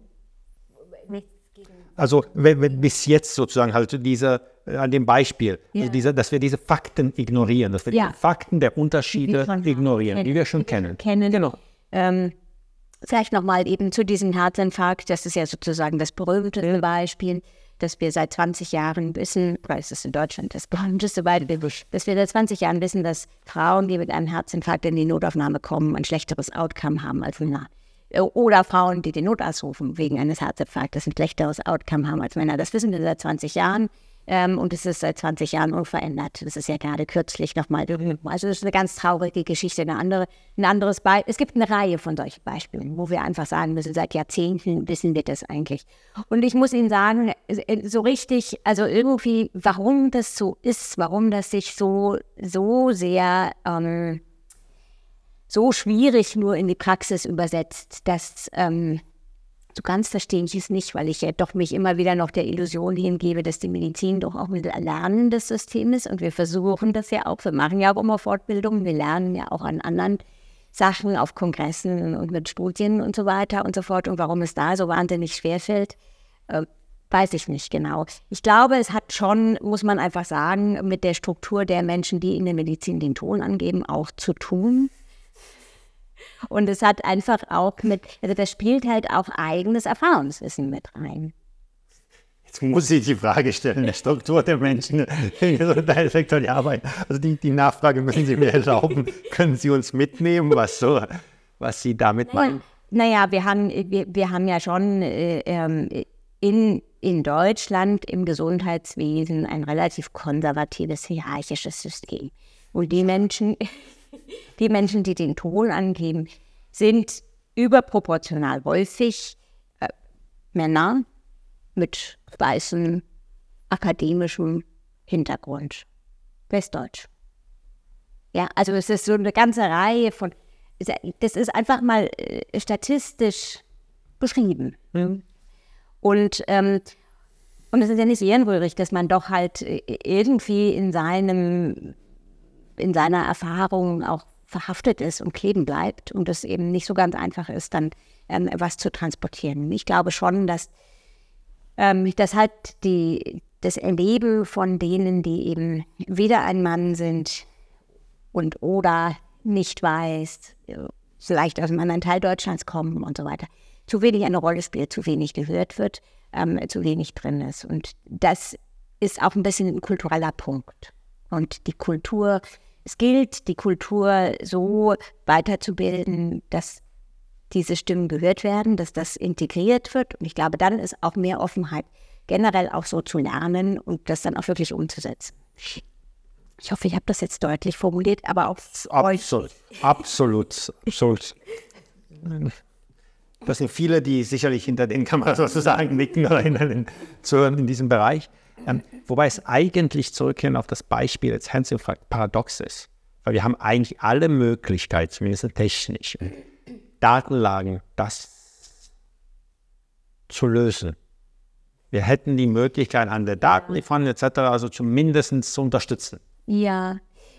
Also wenn, wenn bis jetzt sozusagen halt diese, äh, an dem Beispiel, Ja. also diese, dass wir diese Fakten ignorieren, dass wir Ja. die Fakten der Die Unterschiede schon ignorieren, kennen. die wir schon kennen. kennen. Genau. Ähm, vielleicht nochmal eben zu diesem Herzinfarkt. Das ist ja sozusagen das berühmte Beispiel, dass wir seit 20 Jahren wissen, ist es in Deutschland das berühmteste Beispiel, dass wir seit 20 Jahren wissen, dass Frauen, die mit einem Herzinfarkt in die Notaufnahme kommen, ein schlechteres Outcome haben als Männer. Oder Frauen, die den Notarzt rufen wegen eines Herzinfarktes, ein schlechteres Outcome haben als Männer. Das wissen wir seit 20 Jahren. Ähm, und es ist seit 20 Jahren unverändert. Das ist ja gerade kürzlich nochmal. Also das ist eine ganz traurige Geschichte. Eine andere, ein anderes Be es gibt eine Reihe von solchen Beispielen, wo wir einfach sagen müssen, seit Jahrzehnten wissen wir das eigentlich. Und ich muss Ihnen sagen, so richtig, also irgendwie, warum das so ist, warum das sich so, so sehr ähm, so schwierig nur in die Praxis übersetzt, dass ähm, so ganz verstehe ich es nicht, weil ich ja doch mich immer wieder noch der Illusion hingebe, dass die Medizin doch auch ein lernendes System ist und wir versuchen das ja auch. Wir machen ja auch immer Fortbildungen, wir lernen ja auch an anderen Sachen auf Kongressen und mit Studien und so weiter und so fort. Und warum es da so wahnsinnig schwerfällt, äh, weiß ich nicht genau. Ich glaube, es hat schon, muss man einfach sagen, mit der Struktur der Menschen, die in der Medizin den Ton angeben, auch zu tun. Und es hat einfach auch mit, also das spielt halt auch eigenes Erfahrungswissen mit rein. Jetzt muss ich die Frage stellen, der Struktur der Menschen [laughs] im Gesundheitssektor, die Arbeit. Also die, die Nachfrage müssen Sie mir erlauben. [laughs] Können Sie uns mitnehmen, was, so, was Sie damit meinen? Naja, wir haben, wir, wir haben ja schon äh, ähm, in, in Deutschland im Gesundheitswesen ein relativ konservatives, hierarchisches System. Und die Menschen, die Menschen, die den Ton angeben, sind überproportional häufig äh, Männer mit weißem akademischem Hintergrund. Westdeutsch. Ja, also es ist so eine ganze Reihe von, das ist einfach mal äh, statistisch beschrieben. Und, ähm, und es ist ja nicht so ehrenrührig, dass man doch halt äh, irgendwie in seinem, in seiner Erfahrung auch verhaftet ist und kleben bleibt und es eben nicht so ganz einfach ist, dann ähm, was zu transportieren. Ich glaube schon, dass ähm, das halt die, das Erleben von denen, die eben weder ein Mann sind und oder nicht weiß, vielleicht aus einem anderen Teil Deutschlands kommen und so weiter, zu wenig eine Rolle spielt, zu wenig gehört wird, ähm, zu wenig drin ist. Und das ist auch ein bisschen ein kultureller Punkt. Und die Kultur, es gilt, die Kultur so weiterzubilden, dass diese Stimmen gehört werden, dass das integriert wird. Und ich glaube, dann ist auch mehr Offenheit generell auch so zu lernen und das dann auch wirklich umzusetzen. Ich hoffe, ich habe das jetzt deutlich formuliert, aber auch Absolut, absolut, absolut. Das sind viele, die sicherlich hinter den Kameras sozusagen nicken oder hinter den Zuhörern in diesem Bereich. Ähm, wobei es eigentlich zurückkehren auf das Beispiel des Herzinfarkt paradox ist. Weil wir haben eigentlich alle Möglichkeiten, zumindest technisch, Datenlagen, das zu lösen. Wir hätten die Möglichkeit, an der Datenlieferung etc., also zumindest zu unterstützen. Ja,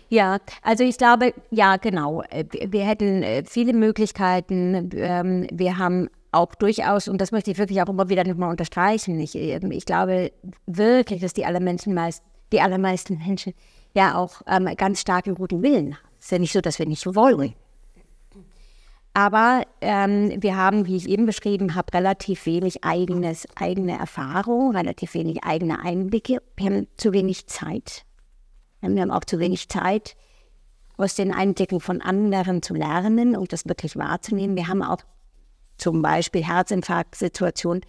ja, also ich glaube, ja, genau. Äh, Wir wir hätten äh, viele Möglichkeiten. Ähm, Wir haben auch durchaus, und das möchte ich wirklich auch immer wieder nochmal unterstreichen, ich, ähm, ich glaube wirklich, dass die allermeisten, meist, die allermeisten Menschen ja auch ähm, ganz starken guten Willen haben. Es ist ja nicht so, dass wir nicht wollen. Aber ähm, wir haben, wie ich eben beschrieben habe, relativ wenig eigenes, eigene Erfahrung, relativ wenig eigene Einblicke. Wir haben zu wenig Zeit. Wir haben auch zu wenig Zeit, aus den Einblicken von anderen zu lernen und das wirklich wahrzunehmen. Wir haben auch zum Beispiel Herzinfarktsituationen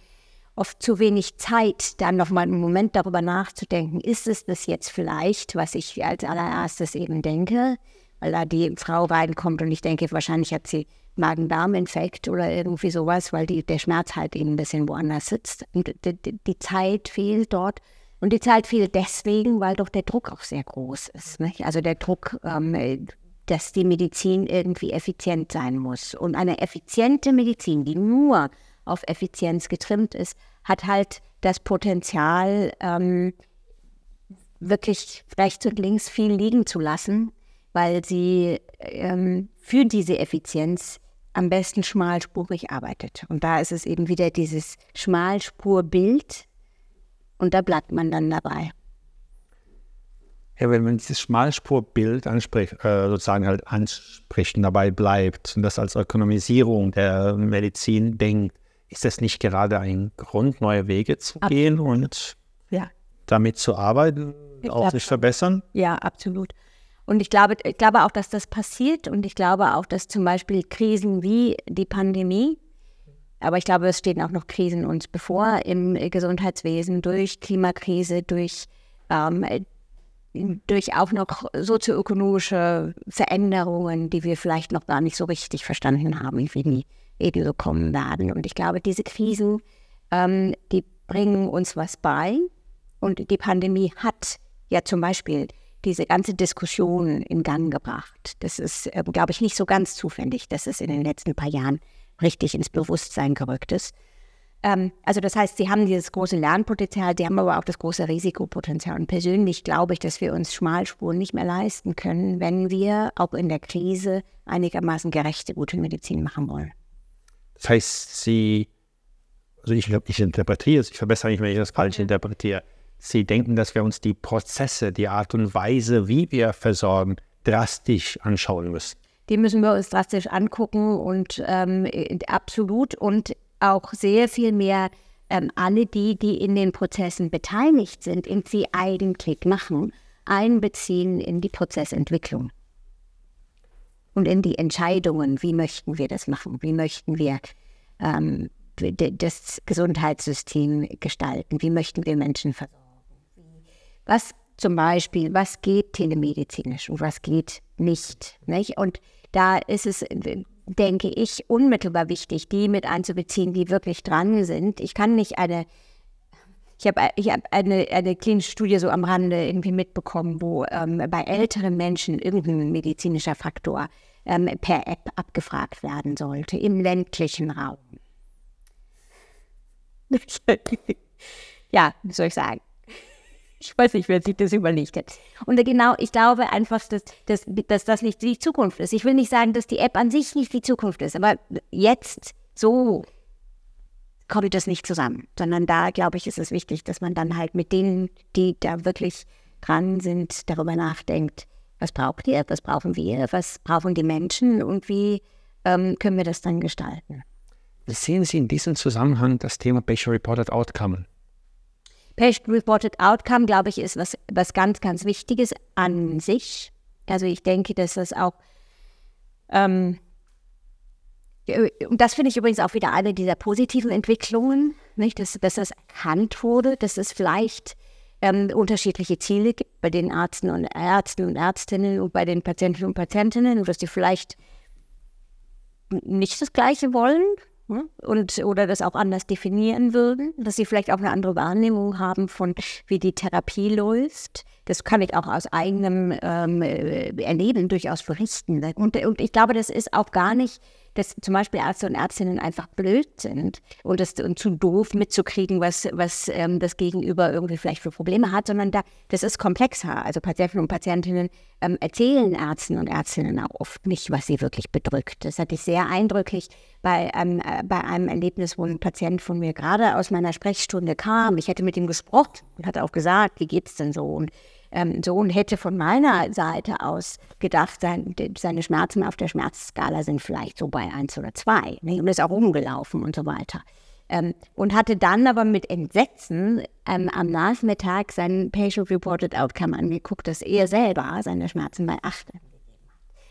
oft zu wenig Zeit, dann nochmal einen Moment darüber nachzudenken, ist es das jetzt vielleicht, was ich als allererstes eben denke, weil da die Frau reinkommt und ich denke, wahrscheinlich hat sie Magen-Darm-Infekt oder irgendwie sowas, weil die, der Schmerz halt eben ein bisschen woanders sitzt. Und die, die, die Zeit fehlt dort. Und die Zeit fehlt deswegen, weil doch der Druck auch sehr groß ist. Nicht? Also der Druck, ähm, dass die Medizin irgendwie effizient sein muss. Und eine effiziente Medizin, die nur auf Effizienz getrimmt ist, hat halt das Potenzial, ähm, wirklich rechts und links viel liegen zu lassen, weil sie ähm, für diese Effizienz am besten schmalspurig arbeitet. Und da ist es eben wieder dieses Schmalspurbild und da bleibt man dann dabei. Ja, wenn man dieses Schmalspurbild anspricht, äh, sozusagen halt anspricht und dabei bleibt und das als Ökonomisierung der Medizin denkt, ist das nicht gerade ein Grund, neue Wege zu Ab gehen und ja. damit zu arbeiten, auch ja. sich verbessern? Ja, absolut. Und ich glaube, ich glaube auch, dass das passiert und ich glaube auch, dass zum Beispiel Krisen wie die Pandemie, aber ich glaube, es stehen auch noch Krisen uns bevor im Gesundheitswesen durch Klimakrise, durch, ähm, durch auch noch sozioökonomische Veränderungen, die wir vielleicht noch gar nicht so richtig verstanden haben, wie die eben so kommen werden. Und ich glaube, diese Krisen, ähm, die bringen uns was bei. Und die Pandemie hat ja zum Beispiel diese ganze Diskussion in Gang gebracht. Das ist, äh, glaube ich, nicht so ganz zufällig, dass es in den letzten paar Jahren richtig ins Bewusstsein gerückt ist. Ähm, also das heißt, sie haben dieses große Lernpotenzial, sie haben aber auch das große Risikopotenzial. Und persönlich glaube ich, dass wir uns Schmalspuren nicht mehr leisten können, wenn wir auch in der Krise einigermaßen gerechte, gute Medizin machen wollen. Das heißt, Sie, also ich glaube, ich interpretiere es, ich verbessere mich, wenn ich das falsch interpretiere. Sie denken, dass wir uns die Prozesse, die Art und Weise, wie wir versorgen, drastisch anschauen müssen. Die müssen wir uns drastisch angucken und ähm, absolut und auch sehr viel mehr ähm, alle die, die in den Prozessen beteiligt sind, in sie eigentlich machen, einbeziehen in die Prozessentwicklung und in die Entscheidungen, wie möchten wir das machen, wie möchten wir ähm, das Gesundheitssystem gestalten, wie möchten wir Menschen versorgen. Was zum Beispiel, was geht telemedizinisch und was geht nicht. nicht? Und da ist es, denke ich, unmittelbar wichtig, die mit einzubeziehen, die wirklich dran sind. Ich kann nicht eine ich habe ich hab eine, eine klinische Studie so am Rande irgendwie mitbekommen, wo ähm, bei älteren Menschen irgendein medizinischer Faktor ähm, per App abgefragt werden sollte, im ländlichen Raum. [laughs] ja, wie soll ich sagen? Ich weiß nicht, wer sich das überlegt hat. Und genau, ich glaube einfach, dass, dass, dass das nicht die Zukunft ist. Ich will nicht sagen, dass die App an sich nicht die Zukunft ist, aber jetzt so kommt das nicht zusammen, sondern da, glaube ich, ist es wichtig, dass man dann halt mit denen, die da wirklich dran sind, darüber nachdenkt, was braucht ihr, was brauchen wir, was brauchen die Menschen und wie ähm, können wir das dann gestalten. Sehen Sie in diesem Zusammenhang das Thema Patient Reported Outcome? Patient Reported Outcome, glaube ich, ist was, was ganz, ganz Wichtiges an sich. Also ich denke, dass das auch ähm, und das finde ich übrigens auch wieder eine dieser positiven Entwicklungen, nicht? Dass, dass das erkannt wurde, dass es vielleicht ähm, unterschiedliche Ziele gibt bei den Ärzten und Ärzten und Ärztinnen und bei den Patienten und Patientinnen und dass die vielleicht nicht das Gleiche wollen? Und oder das auch anders definieren würden, dass sie vielleicht auch eine andere Wahrnehmung haben von wie die Therapie läuft. Das kann ich auch aus eigenem ähm, äh, Erleben durchaus berichten. Und, und ich glaube, das ist auch gar nicht dass zum Beispiel Ärzte und Ärztinnen einfach blöd sind und, das, und zu doof mitzukriegen, was, was ähm, das Gegenüber irgendwie vielleicht für Probleme hat, sondern da, das ist komplexer. Also Patienten und Patientinnen ähm, erzählen Ärzten und Ärztinnen auch oft nicht, was sie wirklich bedrückt. Das hatte ich sehr eindrücklich bei, ähm, äh, bei einem Erlebnis, wo ein Patient von mir gerade aus meiner Sprechstunde kam. Ich hätte mit ihm gesprochen und hatte auch gesagt, wie geht es denn so? Und ähm, Sohn hätte von meiner Seite aus gedacht, sein, seine Schmerzen auf der Schmerzskala sind vielleicht so bei eins oder zwei. Ne? Und ist auch rumgelaufen und so weiter. Ähm, und hatte dann aber mit Entsetzen ähm, am Nachmittag sein Patient Reported Outcome angeguckt, dass er selber seine Schmerzen bei acht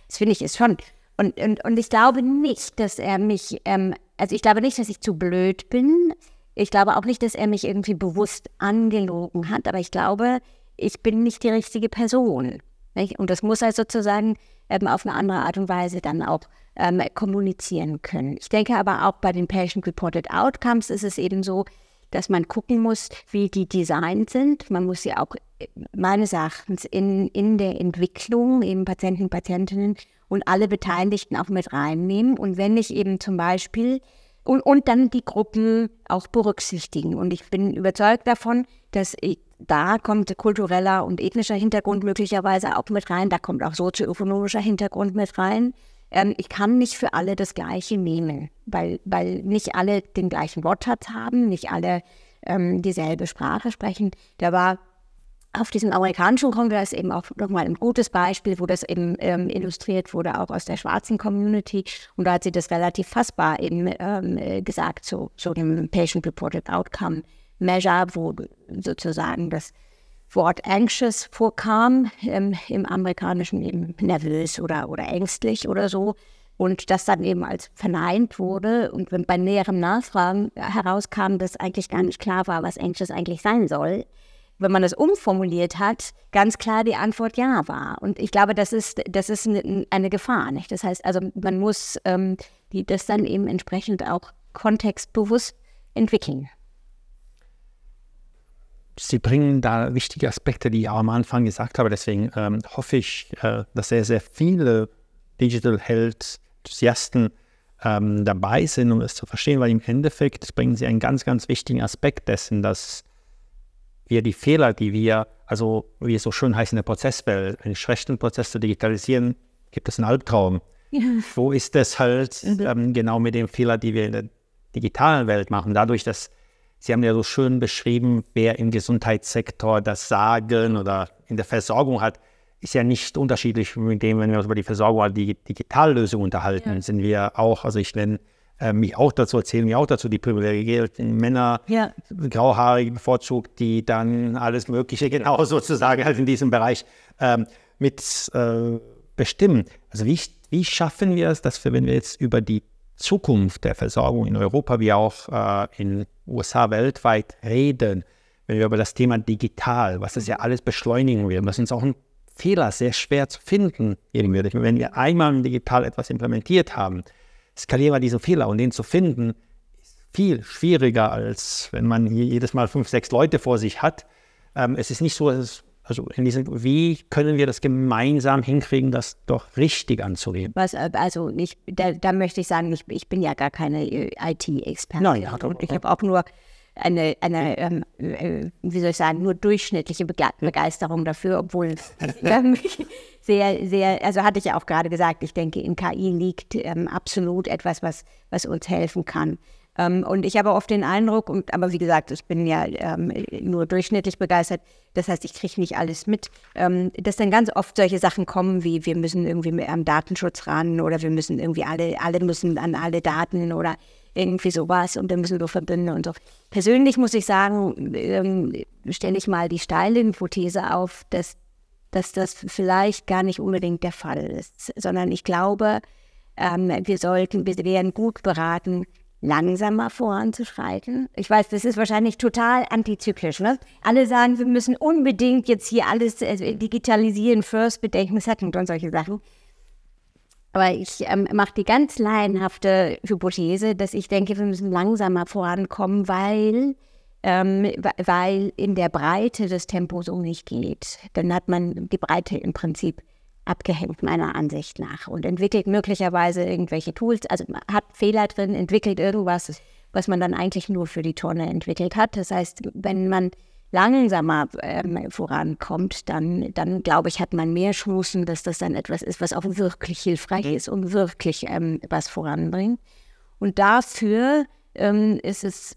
Das finde ich ist schon. Und, und, und ich glaube nicht, dass er mich, ähm, also ich glaube nicht, dass ich zu blöd bin. Ich glaube auch nicht, dass er mich irgendwie bewusst angelogen hat, aber ich glaube, ich bin nicht die richtige Person. Nicht? Und das muss er sozusagen ähm, auf eine andere Art und Weise dann auch ähm, kommunizieren können. Ich denke aber auch bei den Patient-Reported Outcomes ist es eben so, dass man gucken muss, wie die designt sind. Man muss sie auch meines Erachtens in, in der Entwicklung, eben Patienten, Patientinnen und alle Beteiligten auch mit reinnehmen. Und wenn ich eben zum Beispiel und, und dann die Gruppen auch berücksichtigen. Und ich bin überzeugt davon, dass ich, da kommt kultureller und ethnischer Hintergrund möglicherweise auch mit rein, da kommt auch sozioökonomischer Hintergrund mit rein. Ähm, ich kann nicht für alle das Gleiche nehmen, weil, weil nicht alle den gleichen Wortschatz haben, nicht alle ähm, dieselbe Sprache sprechen. Da war auf diesem amerikanischen Kongress eben auch nochmal ein gutes Beispiel, wo das eben ähm, illustriert wurde, auch aus der schwarzen Community. Und da hat sie das relativ fassbar eben ähm, gesagt, so, so dem Patient-Reported Outcome Measure, wo sozusagen das Wort anxious vorkam, ähm, im amerikanischen eben nervös oder, oder ängstlich oder so. Und das dann eben als verneint wurde und wenn bei näherem Nachfragen herauskam, dass eigentlich gar nicht klar war, was anxious eigentlich sein soll, wenn man das umformuliert hat, ganz klar die Antwort ja war. Und ich glaube, das ist, das ist eine, Gefahr. Nicht? Das heißt, also man muss ähm, die, das dann eben entsprechend auch kontextbewusst entwickeln. Sie bringen da wichtige Aspekte, die ich auch am Anfang gesagt habe. Deswegen ähm, hoffe ich, äh, dass sehr, sehr viele Digital Health Enthusiasten ähm, dabei sind, um es zu verstehen, weil im Endeffekt bringen sie einen ganz, ganz wichtigen Aspekt dessen, dass wir die Fehler, die wir, also wie es so schön heißt in der Prozesswelt, einen schlechten Prozess zu digitalisieren, gibt es einen Albtraum. Ja. Wo ist es halt mhm. ähm, genau mit dem Fehler, die wir in der digitalen Welt machen? Dadurch, dass Sie haben ja so schön beschrieben, wer im Gesundheitssektor das Sagen oder in der Versorgung hat, ist ja nicht unterschiedlich mit dem, wenn wir uns über die Versorgung oder die Digitallösung unterhalten, ja. sind wir auch, also ich nenne äh, mich auch dazu, erzähle mich auch dazu, die privilegierten Männer, ja. grauhaarige bevorzugt, die dann alles Mögliche [laughs] genau sozusagen halt in diesem Bereich ähm, mit äh, bestimmen. Also wie, wie schaffen wir es, dass wir, wenn wir jetzt über die Zukunft der Versorgung in Europa wie auch äh, in USA weltweit reden, wenn wir über das Thema digital, was das ja alles beschleunigen wird, was uns auch ein Fehler sehr schwer zu finden wird. Wenn wir einmal digital etwas implementiert haben, skalieren wir diesen Fehler und den zu finden, ist viel schwieriger, als wenn man hier jedes Mal fünf, sechs Leute vor sich hat. Ähm, es ist nicht so, dass es also in diesem, wie können wir das gemeinsam hinkriegen, das doch richtig anzugehen? Was, äh, also ich, da, da möchte ich sagen, ich, ich bin ja gar keine äh, IT-Expertin. Nein, ja, ich habe auch nur eine, eine ähm, äh, wie soll ich sagen, nur durchschnittliche Bege Begeisterung dafür, obwohl [laughs] ähm, sehr, sehr, also hatte ich ja auch gerade gesagt, ich denke, in KI liegt ähm, absolut etwas, was, was uns helfen kann. Ähm, und ich habe oft den Eindruck, und, aber wie gesagt, ich bin ja ähm, nur durchschnittlich begeistert, das heißt, ich kriege nicht alles mit, ähm, dass dann ganz oft solche Sachen kommen, wie wir müssen irgendwie am Datenschutz ran oder wir müssen irgendwie alle, alle müssen an alle Daten oder irgendwie sowas und dann müssen wir verbinden und so. Persönlich muss ich sagen, ähm, stelle ich mal die steile Hypothese auf, dass, dass das vielleicht gar nicht unbedingt der Fall ist, sondern ich glaube, ähm, wir sollten, wir wären gut beraten, langsamer voranzuschreiten. Ich weiß, das ist wahrscheinlich total antizyklisch. Ne? Alle sagen, wir müssen unbedingt jetzt hier alles äh, digitalisieren, First, Bedenken, Second und solche Sachen. Aber ich ähm, mache die ganz laienhafte Hypothese, dass ich denke, wir müssen langsamer vorankommen, weil, ähm, weil in der Breite das Tempo so nicht geht. Dann hat man die Breite im Prinzip abgehängt, meiner Ansicht nach, und entwickelt möglicherweise irgendwelche Tools, also hat Fehler drin, entwickelt irgendwas, was man dann eigentlich nur für die Tonne entwickelt hat. Das heißt, wenn man langsamer ähm, vorankommt, dann, dann glaube ich, hat man mehr Chancen, dass das dann etwas ist, was auch wirklich hilfreich ist und wirklich ähm, was voranbringt. Und dafür ähm, ist es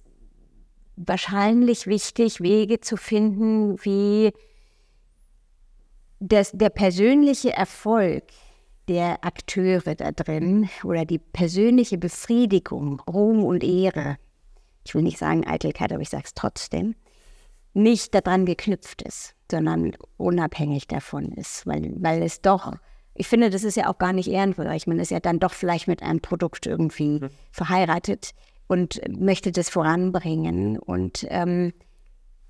wahrscheinlich wichtig, Wege zu finden, wie das, der persönliche Erfolg der Akteure da drin oder die persönliche Befriedigung, Ruhm und Ehre, ich will nicht sagen Eitelkeit, aber ich sage es trotzdem, nicht daran geknüpft ist, sondern unabhängig davon ist, weil, weil es doch ich finde, das ist ja auch gar nicht ehrenwürdig. Man ist ja dann doch vielleicht mit einem Produkt irgendwie mhm. verheiratet und möchte das voranbringen. Und, ähm,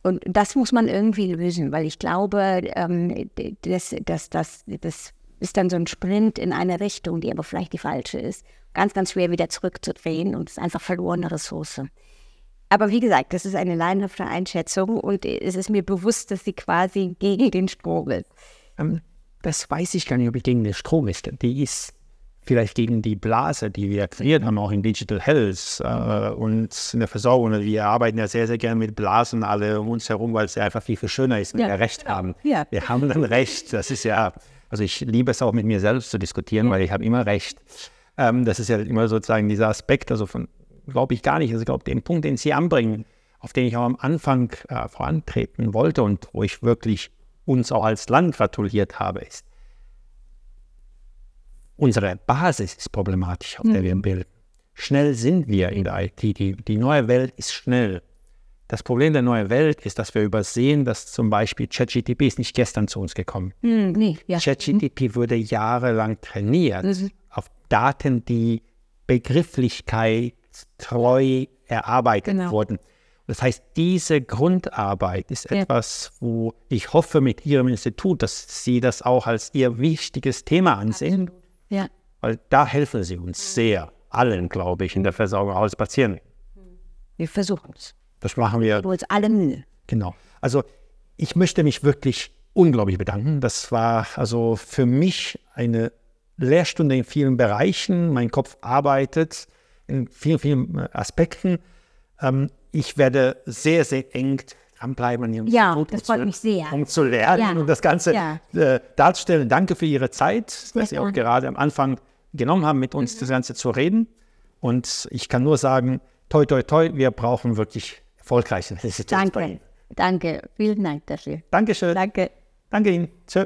und das muss man irgendwie lösen, weil ich glaube, ähm, das, das, das, ist dann so ein Sprint in eine Richtung, die aber vielleicht die falsche ist. Ganz, ganz schwer wieder zurückzudrehen und es ist einfach verlorene Ressource. Aber wie gesagt, das ist eine laienhafte Einschätzung und es ist mir bewusst, dass sie quasi gegen den Strom ist. Ähm, das weiß ich gar nicht, ob ich gegen den Strom ist. Die ist vielleicht gegen die Blase, die wir kreiert haben, auch in Digital Health äh, und in der Versorgung. Wir arbeiten ja sehr, sehr gerne mit Blasen alle um uns herum, weil es ja einfach viel, viel schöner ist, wenn ja. wir Recht haben. Ja. Wir haben dann Recht. Das ist ja, also ich liebe es auch mit mir selbst zu diskutieren, ja. weil ich habe immer Recht. Ähm, das ist ja immer sozusagen dieser Aspekt, also von glaube ich gar nicht. Also ich glaube, den Punkt, den Sie anbringen, auf den ich auch am Anfang äh, vorantreten wollte und wo ich wirklich uns auch als Land gratuliert habe, ist, unsere Basis ist problematisch, auf mhm. der wir bilden. Schnell sind wir in der IT. Die, die neue Welt ist schnell. Das Problem der neuen Welt ist, dass wir übersehen, dass zum Beispiel ChatGTP ist nicht gestern zu uns gekommen. Mhm, nee, ja. ChatGTP mhm. wurde jahrelang trainiert mhm. auf Daten, die Begrifflichkeit treu erarbeitet genau. wurden. Das heißt, diese Grundarbeit ist ja. etwas, wo ich hoffe mit Ihrem Institut, dass Sie das auch als Ihr wichtiges Thema ansehen. Ja. Weil da helfen Sie uns sehr, allen, glaube ich, in der Versorgung als Patienten. Wir versuchen es. Das machen wir. Wir uns alle Mühe. Genau. Also ich möchte mich wirklich unglaublich bedanken. Das war also für mich eine Lehrstunde in vielen Bereichen. Mein Kopf arbeitet in vielen, vielen äh, Aspekten. Ähm, ich werde sehr, sehr eng dranbleiben an Ihrem ja, Institut, das freut mich sehr. um zu lernen ja. und das Ganze ja. äh, darzustellen. Danke für Ihre Zeit, dass Sie auch gerade am Anfang genommen haben, mit uns mhm. das Ganze zu reden. Und ich kann nur sagen, toi, toi, toi, wir brauchen wirklich erfolgreiche Danke, danke, vielen Dank dafür. Dankeschön. Danke. Danke Ihnen. Tschö.